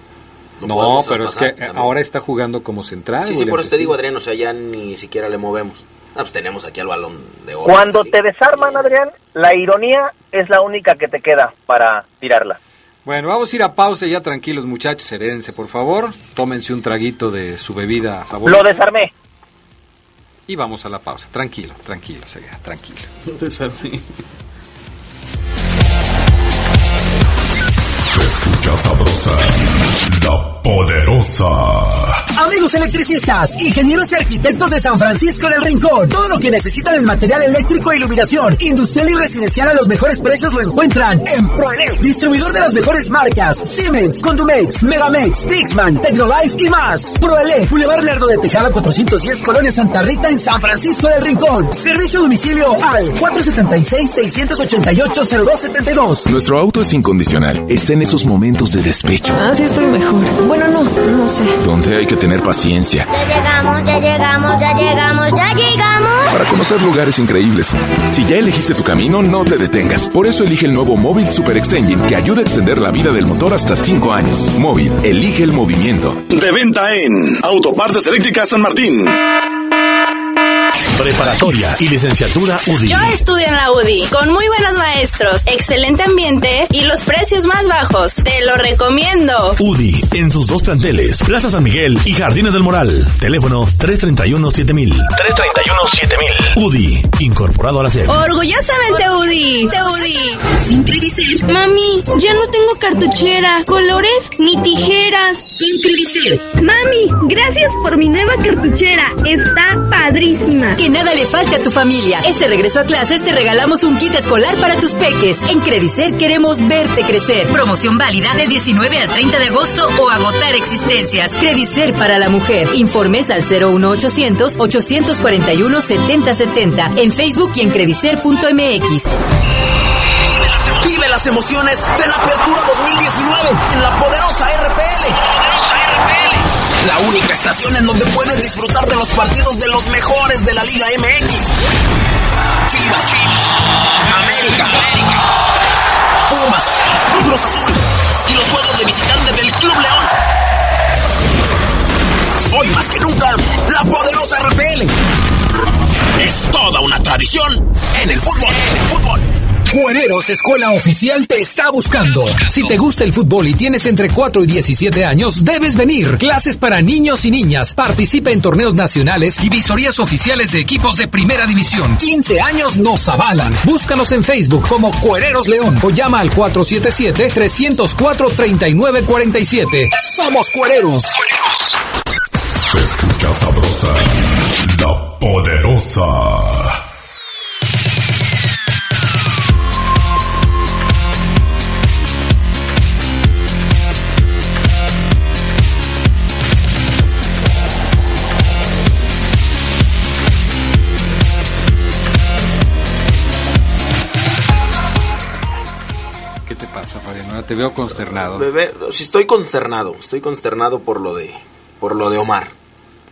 No, podemos pero es que también. ahora está jugando como central. Sí, sí, por eso te digo, Adrián, o sea, ya ni siquiera le movemos. Ah, pues tenemos aquí al balón de oro. Cuando te desarman, Adrián, la ironía es la única que te queda para tirarla. Bueno, vamos a ir a pausa ya tranquilos muchachos, herédense por favor, tómense un traguito de su bebida favorita. Lo desarmé. Y vamos a la pausa, tranquilo, tranquilo, Ceguera, tranquilo. Lo desarmé. Se escucha sabrosa, la poderosa. Amigos electricistas, ingenieros y arquitectos de San Francisco del Rincón, todo lo que necesitan en material eléctrico e iluminación, industrial y residencial a los mejores precios lo encuentran en Proelec, distribuidor de las mejores marcas Siemens, Condumex, Megamex, Dixman, Tecnolife y más. Proelec, Boulevard Lerdo de Tejada 410, Colonia Santa Rita en San Francisco del Rincón. Servicio a domicilio al 476-688-0272. Nuestro auto es incondicional. Está en esos momentos de despecho, Ah, sí estoy mejor. Bueno, no, no sé. donde hay que tener paciencia Ya llegamos, ya llegamos, ya llegamos, ya llegamos. para conocer lugares increíbles. Si ya elegiste tu camino, no te detengas. Por eso elige el nuevo Móvil Super Extension que ayuda a extender la vida del motor hasta 5 años. Móvil, elige el movimiento. De venta en Autopartes Eléctricas San Martín. Preparatoria y licenciatura UDI. Yo estudio en la UDI, con muy buenos maestros, excelente ambiente y los precios más bajos. Te lo recomiendo. UDI en sus dos planteles, Plaza San Miguel y Jardines del Moral. Teléfono 331-7000. 331-7000. UDI, incorporado a la SEP. Orgullosamente UDI. Te UDI. Sin Credicer. Mami, ya no tengo cartuchera, colores ni tijeras. Credicer. Mami, gracias por mi nueva cartuchera. Está padrísima. Nada le falte a tu familia. Este regreso a clases te regalamos un kit escolar para tus peques. En Credicer queremos verte crecer. Promoción válida del 19 al 30 de agosto o agotar existencias. Credicer para la mujer. Informes al 01800 841 7070 en Facebook y en credicer.mx. Vive las emociones de la Apertura 2019 en la. La única estación en donde puedes disfrutar de los partidos de los mejores de la Liga MX. Chivas, América, Pumas, Cruz Azul y los juegos de visitante del Club León. Hoy más que nunca, la poderosa RPL. Es toda una tradición. En el fútbol. Cuereros Escuela Oficial te está buscando. Si te gusta el fútbol y tienes entre 4 y 17 años, debes venir. Clases para niños y niñas. Participa en torneos nacionales y visorías oficiales de equipos de primera división. 15 años nos avalan. Búscanos en Facebook como Cuereros León o llama al 477-304-3947. Somos Cuereros. Se escucha sabrosa, la poderosa. Pasa, Fabián? Ahora te veo consternado. Bebé, si estoy consternado, estoy consternado por lo de por lo de Omar.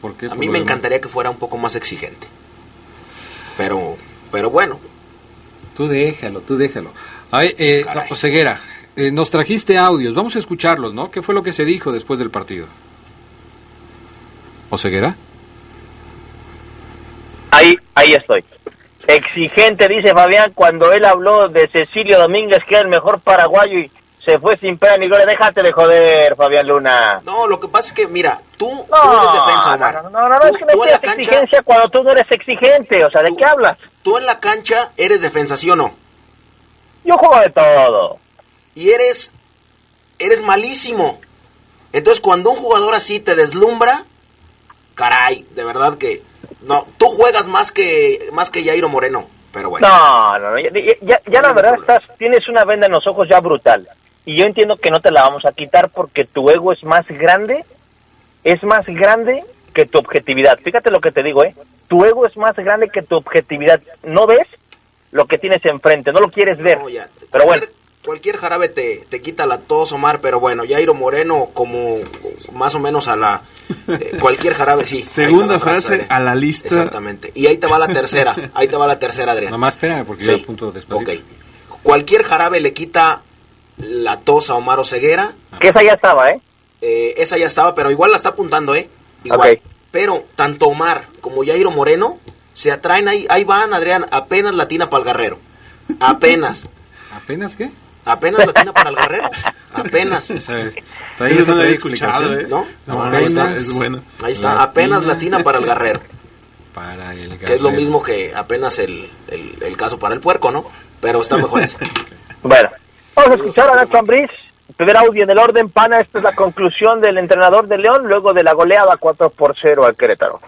¿Por qué? A mí me encantaría que fuera un poco más exigente. Pero pero bueno, Tú déjalo, tú déjalo. Ay, eh, no, Ceguera, eh, nos trajiste audios, vamos a escucharlos, ¿no? ¿Qué fue lo que se dijo después del partido? ¿O Ceguera? Ahí, ahí estoy. Exigente, dice Fabián, cuando él habló de Cecilio Domínguez, que era el mejor paraguayo y se fue sin pena ni gloria. Déjate de joder, Fabián Luna. No, lo que pasa es que, mira, tú, No, tú eres defensa, Omar. no, no, no, no, Tú- es que la pides cancha- exigencia cuando tú no eres exigente. O sea, ¿de qué hablas? Tú en la cancha eres defensa, ¿sí o no? Yo juego de todo. Y eres eres malísimo. Entonces, cuando un jugador así te deslumbra, caray, de verdad que no, tú juegas más que más que Jairo Moreno, pero bueno. No, no, no, ya, ya- ya- ya la verdad estás, tienes una venda en los ojos ya brutal. Y yo entiendo que no te la vamos a quitar porque tu ego es más grande, es más grande que tu objetividad. Fíjate lo que te digo, ¿eh? tu ego es más grande que tu objetividad. No ves lo que tienes enfrente, no lo quieres ver. Pero bueno. Cualquier jarabe te, te quita la tos, Omar, pero bueno, Jairo Moreno, como más o menos a la. eh, cualquier jarabe, sí. Segunda frase Adrián. a la lista. Exactamente. Y ahí te va la tercera. Ahí te va la tercera, Adrián. Nomás espérame porque Sí. yo apunto despacito. Ok. Cualquier jarabe le quita la tos a Omar Ceguera. Que esa ya estaba, ¿eh? esa ya estaba, pero igual la está apuntando, ¿eh? Igual. Pero tanto Omar como Jairo Moreno se atraen ahí. Ahí van, Adrián, apenas latina para el guerrero. Apenas. ¿Apenas qué? Apenas latina para el guerrero. Apenas. Esa es- Esa trae no escuchado, ¿eh? ¿No? No, ahí está. es bueno. Ahí está. Apenas latina para el guerrero. Para el Que es lo guerrero. mismo que apenas el, el, el caso para el puerco, ¿no? Pero está mejor ese. Bueno, vamos a escuchar a Nacho Ambriz. Primer audio en el orden, pana. Esta es la conclusión del entrenador de León luego de la goleada 4 por 0 al Querétaro.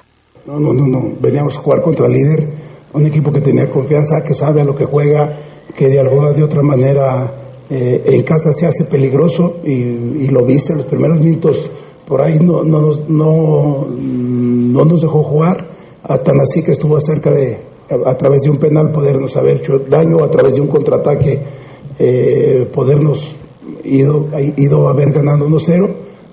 No, no, no, no. Veníamos a jugar contra el líder, un equipo que tenía confianza, que sabe a lo que juega, que de alguna de otra manera eh, en casa se hace peligroso y, y lo viste los primeros minutos. Por ahí no, no, nos, no, no nos dejó jugar, a tan así que estuvo cerca de, a, través de un penal, podernos haber hecho daño, a través de un contraataque, eh, podernos ido, ido a ver ganando 1-0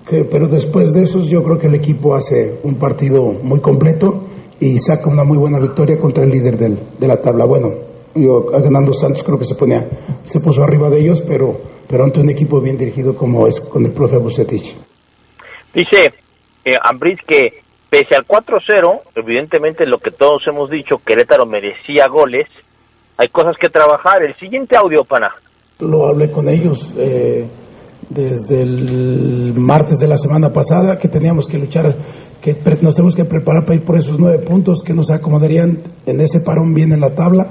que- pero después de eso yo creo que el equipo hace un partido muy completo y saca una muy buena victoria contra el líder del- de la tabla. Bueno, yo, ganando Santos creo que se ponía, se puso arriba de ellos, pero, pero ante un equipo bien dirigido como es con el profe Bucetich. Dice eh, Ambriz que pese al 4-0, evidentemente lo que todos hemos dicho, Querétaro merecía goles, hay cosas que trabajar. El siguiente audio, pana. Lo hablé con ellos eh, desde el martes de la semana pasada, que teníamos que luchar, que nos tenemos que preparar para ir por esos nueve puntos que nos acomodarían en ese parón bien en la tabla.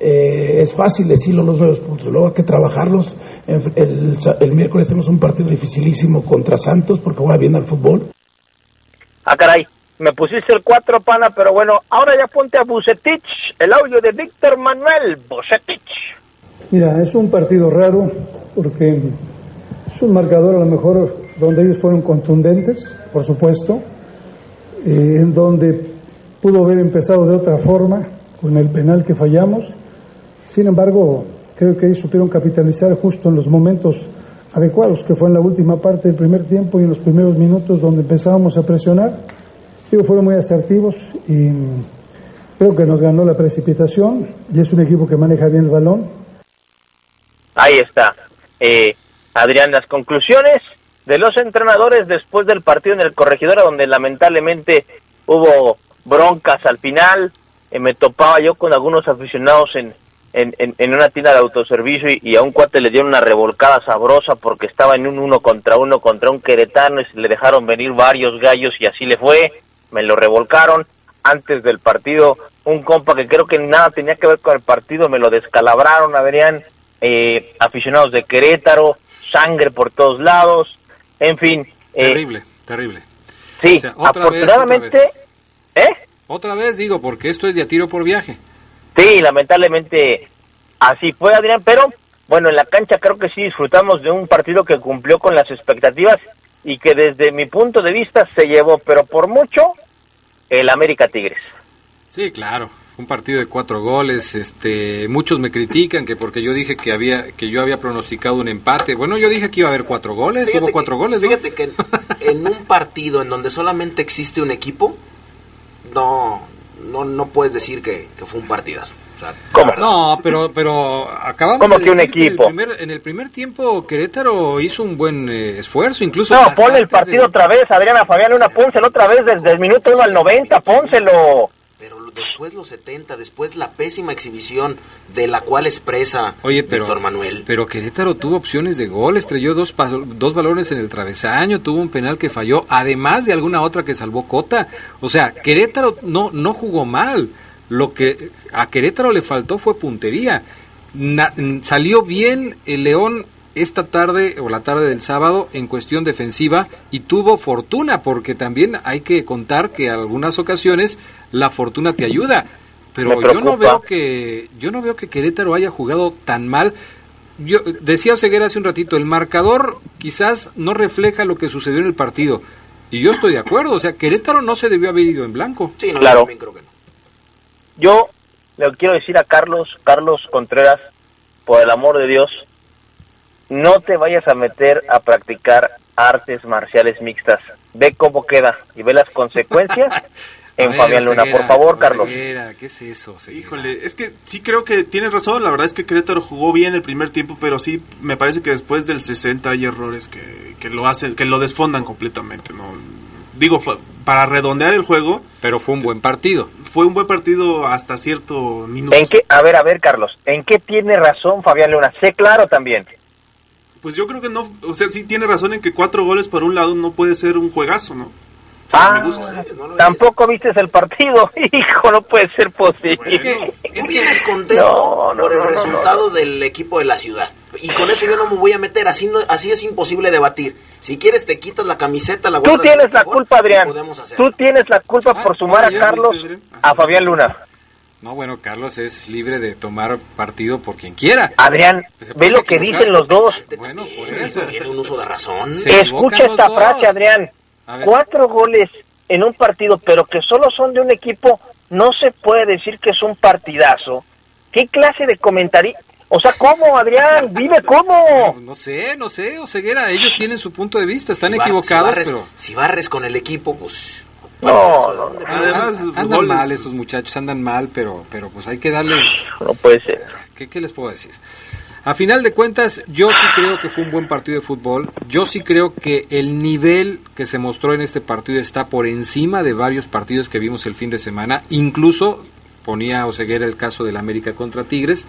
Eh, es fácil decirlo los nueve puntos, luego hay que trabajarlos. El, el sa- el miércoles tenemos un partido dificilísimo contra Santos porque va bien al fútbol. Ah, caray, me pusiste el 4, pana, pero bueno, ahora ya ponte a Bucetich, el audio de Víctor Manuel Bucetich. Mira, es un partido raro porque es un marcador a lo mejor donde ellos fueron contundentes, por supuesto, eh, en donde pudo haber empezado de otra forma con el penal que fallamos. Sin embargo, creo que ellos supieron capitalizar justo en los momentos adecuados, que fue en la última parte del primer tiempo y en los primeros minutos donde empezábamos a presionar. Digo, fueron muy asertivos y creo que nos ganó la precipitación y es un equipo que maneja bien el balón. Ahí está. Eh, Adrián, las conclusiones de los entrenadores después del partido en el Corregidora, donde lamentablemente hubo broncas al final. Eh, me topaba yo con algunos aficionados en, en, en- en una tienda de autoservicio y, y a un cuate le dieron una revolcada sabrosa porque estaba en un uno contra uno contra un queretano y se le dejaron venir varios gallos y así le fue. Me lo revolcaron. Antes del partido, un compa que creo que nada tenía que ver con el partido, me lo descalabraron, Adrián. Eh, aficionados de Querétaro, sangre por todos lados, en fin. eh, Terrible, terrible. Sí, O sea, otra vez, afortunadamente, otra vez. ¿eh? Otra vez digo, porque esto es de a tiro por viaje. Sí, lamentablemente así fue, Adrián, pero bueno, en la cancha creo que sí disfrutamos de un partido que cumplió con las expectativas y que desde mi punto de vista se llevó, pero por mucho, el América Tigres. Sí, claro. Un partido de cuatro goles. Este, muchos me critican que porque yo dije que había, que yo había pronosticado un empate. Bueno, yo dije que iba a haber cuatro goles. Fíjate Hubo que- cuatro goles. ¿no? Fíjate que en, en un partido en donde solamente existe un equipo, no, no, no puedes decir que, que fue un partidazo. O sea, verdad. No, pero, pero acabamos ¿Cómo de que un equipo? En el, primer, en el primer tiempo Querétaro hizo un buen eh, esfuerzo, incluso... No, ponle el de- partido otra vez, Adriana Fabián, una pónselo otra vez desde el minuto 1 al 90, pónselo. Después los 70, después la pésima exhibición de la cual expresa Oye, pero, Víctor Manuel. pero Querétaro tuvo opciones de gol, estrelló dos, dos balones en el travesaño, tuvo un penal que falló, además de alguna otra que salvó Cota. O sea, Querétaro no, no jugó mal. Lo que a Querétaro le faltó fue puntería. Na- salió bien el León esta tarde o la tarde del sábado en cuestión defensiva y tuvo fortuna porque también hay que contar que en algunas ocasiones la fortuna te ayuda pero yo no veo que yo no veo que Querétaro haya jugado tan mal yo decía Ceguera hace un ratito el marcador quizás no refleja lo que sucedió en el partido y yo estoy de acuerdo o sea Querétaro no se debió haber ido en blanco Sí, no, Claro. yo también creo que no. yo le quiero decir a Carlos, Carlos Contreras, por el amor de Dios, no te vayas a meter a practicar artes marciales mixtas. Ve cómo queda y ve las consecuencias en ver, Fabián Luna. Oseguera, por favor, Carlos. Oseguera, ¿Qué es eso? Oseguera? Híjole, es que sí creo que tienes razón. La verdad es que Querétaro jugó bien el primer tiempo, pero sí me parece que después del 60 hay errores que, que lo hacen, que lo desfondan completamente. No, digo fue- para redondear el juego. Pero fue un buen partido. Fue un buen partido hasta cierto minuto. ¿En qué? A ver, a ver, Carlos. ¿En qué tiene razón Fabián Luna? Sé claro también. Pues yo creo que no, o sea, sí tiene razón en que cuatro goles por un lado no puede ser un juegazo, ¿no? Ah, tampoco viste el partido. Hijo, no puede ser posible. Tú vienes contento No, no, por el no, no, resultado del equipo de la ciudad. Y con eso yo no me voy a meter, así no, así es imposible debatir. Si quieres te quitas la camiseta, la Tú tienes en la culpa, Adrián. lo podemos hacer. Tú tienes la culpa por sumar a ya Carlos a Fabián Luna. No, bueno, Carlos es libre de tomar partido por quien quiera. Adrián, Se ve lo que dicen los dos. Bueno, por eso. Tiene un uso de razón. Se Escucha esta dos. frase, Adrián. Cuatro goles en un partido, pero que solo son de un equipo, no se puede decir que es un partidazo. ¿Qué clase de comentario? O sea, ¿cómo, Adrián? Dime cómo. No sé, no sé, Oseguera, ellos tienen su punto de vista, están Si bar- equivocados, si barres, pero... si barres con el equipo, pues... No, no, Además, andan goles- mal esos muchachos, andan mal, pero, pero pues hay que darles... No puede ser. ¿Qué, qué les puedo decir? A final de cuentas, yo sí creo que fue un buen partido de fútbol. Yo sí creo que el nivel que se mostró en este partido está por encima de varios partidos que vimos el fin de semana. Incluso ponía Oseguera el caso del América contra Tigres.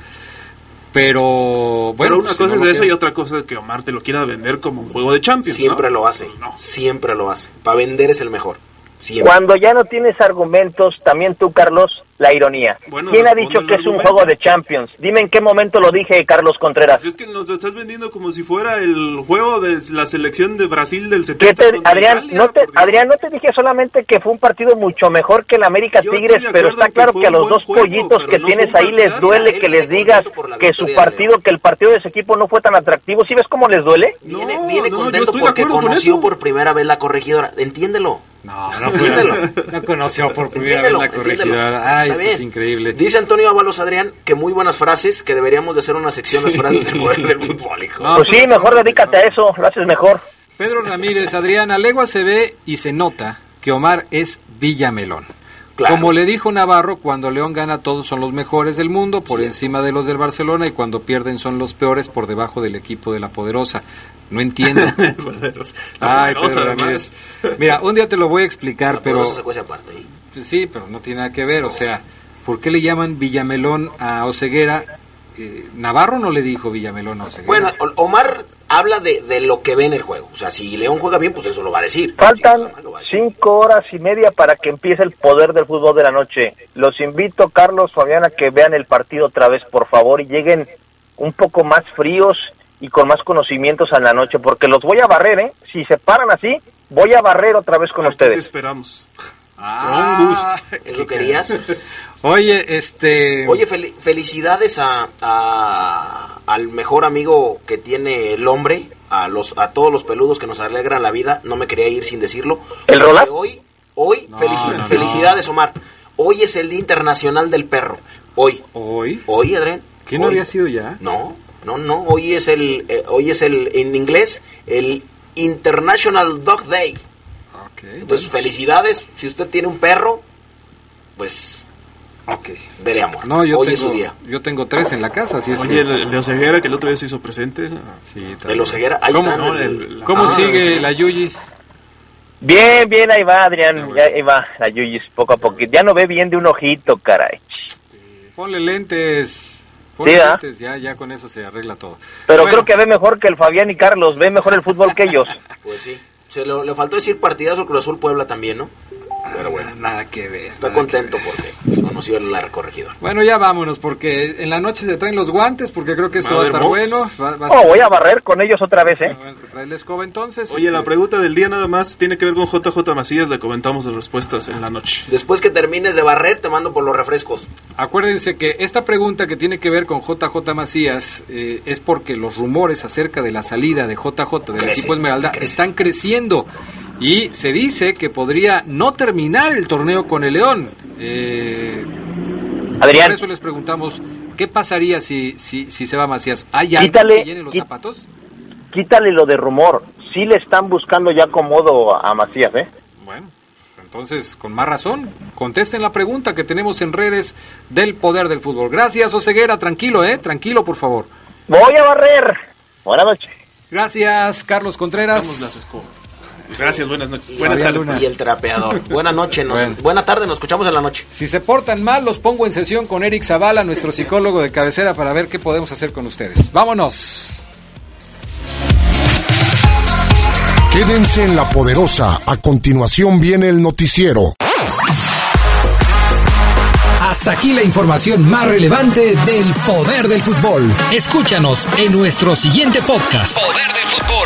Pero bueno, Pero una pues, cosa si es no eso y otra cosa es que Omar te lo quiera vender como un juego de Champions. ¿no? Siempre lo hace, siempre lo hace. Para vender es el mejor. Siempre. Cuando ya no tienes argumentos, también tú, Carlos, la ironía. Bueno, ¿Quién ha dicho que es un juego de Champions? Dime en qué momento lo dije, Carlos Contreras. Pues es que nos estás vendiendo como si fuera el juego de la selección de Brasil del ¿Qué 70. te- contra Adrián, Italia, no te. Adrián, no te dije solamente que fue un partido mucho mejor que el América Yo Tigres, pero está que claro que a los dos juego, pollitos que no tienes ahí les duele que les digas que su partido, que el partido de ese equipo no fue tan atractivo. ¿Sí ves cómo les duele? Viene, viene no, yo contento porque conoció por primera vez la corregidora. Entiéndelo. No, no, Entiéndelo. no conoció por primera vez la corregidora. Ay, esto es increíble. Dice Antonio Ábalos Adrián que muy buenas frases, que deberíamos de hacer una sección las frases del poder del fútbol, hijo. No, Pues sí, mejor dedícate a eso, lo haces mejor. Pedro Ramírez, Adrián, a legua se ve y se nota que Omar es Villamelón. Claro. Como le dijo Navarro, cuando León gana todos son los mejores del mundo, por encima de los del Barcelona, y cuando pierden son los peores por debajo del equipo de la poderosa. No entiendo. Ay, Pedro. Ramírez. Mira, un día te lo voy a explicar, pero... Poderosa se aparte. ¿eh? Pues Sí, pero no tiene nada que ver, o sea, ¿por qué le llaman Villamelón a Oceguera? Eh, Navarro no le dijo Villamelón a Oceguera. Bueno, O- Omar habla de, de lo que ve en el juego. O sea, si León juega bien, pues eso lo va a decir. Faltan cinco horas y media para que empiece el poder del fútbol de la noche. Los invito, Carlos, Fabián, a que vean el partido otra vez, por favor, y lleguen un poco más fríos y con más conocimientos a la noche, porque los voy a barrer, ¿eh? Si se paran así, voy a barrer otra vez con Te ustedes. esperamos. Ah, ¿Eso querías? Oye, este... Oye, fel- felicidades a, a- al mejor amigo que tiene el hombre, a los a todos los peludos que nos alegran la vida. No me quería ir sin decirlo. ¿El Porque Roland? Hoy, hoy, felici- no, no. felicidades, Omar. Hoy es el Día Internacional del Perro. Hoy. ¿Hoy? Hoy, Adrián. ¿Qué no había sido ya? No, no, no. Hoy es el, eh, hoy es el, en inglés, el International Dog Day. Ok, Entonces, felicidades. Si usted tiene un perro, pues, ok. dele amor. No, yo hoy tengo, es su día. yo tengo tres en la casa, así es Oye, que... el, el de Oseguera que el otro día se hizo presente. Sí, los ceguera. Ahí ¿Cómo, no, el- el- la- ¿Cómo Ah, sigue sí. la Yuyis? Bien, bien, ahí va, Adrián, ya ahí va, la Yuyis, poco a poco. Ya no ve bien de un ojito, caray. Ponle lentes. Ponle Sí, lentes, ya, ya con eso se arregla todo. Pero Bueno, creo que ve mejor que el Fabián y Carlos, ve mejor el fútbol que ellos. Pues sí. Se lo- le faltó decir partidazo Cruz Azul Puebla también, ¿no? Pero bueno, nada que ver. Está contento porque conoció la corregidora. Bueno, ya vámonos, porque en la noche se traen los guantes, porque creo que esto Va a estar bueno. box. Va, va a Oh, voy a barrer con ellos otra vez, ¿eh? Bueno, trae la escoba entonces. Oye, la este, pregunta del día nada más tiene que ver con JJ Macías. Le comentamos las respuestas en la noche. Después que termines de barrer, te mando por los refrescos. Acuérdense que esta pregunta que tiene que ver con JJ Macías eh, es porque los rumores acerca de la salida de JJ del equipo Esmeralda están creciendo y se dice que podría no terminar el torneo con el León. Eh, Adrián. Por eso les preguntamos, ¿qué pasaría si, si, si se va Macías? ¿Hay alguien Quítale- que llene los zapatos? Quítale lo de rumor. Sí le están buscando ya acomodo a Macías, ¿eh? Bueno, entonces, con más razón, contesten la pregunta que tenemos en redes del poder del fútbol. Gracias, Oseguera. Tranquilo, ¿eh? Tranquilo, por favor. Voy a barrer. Buenas noches. Gracias, Carlos Contreras. Sacamos las escobas. Gracias, buenas noches. Buenas Fabián tardes. Luna. Y el trapeador. Buena noche, nos- Bueno. buena tarde, nos escuchamos en la noche. Si se portan mal, los pongo en sesión con Eric Zavala, nuestro psicólogo de cabecera, para ver qué podemos hacer con ustedes. Vámonos. Quédense en la poderosa. A continuación viene el noticiero. Hasta aquí la información más relevante del poder del fútbol. Escúchanos en nuestro siguiente podcast. Poder del fútbol.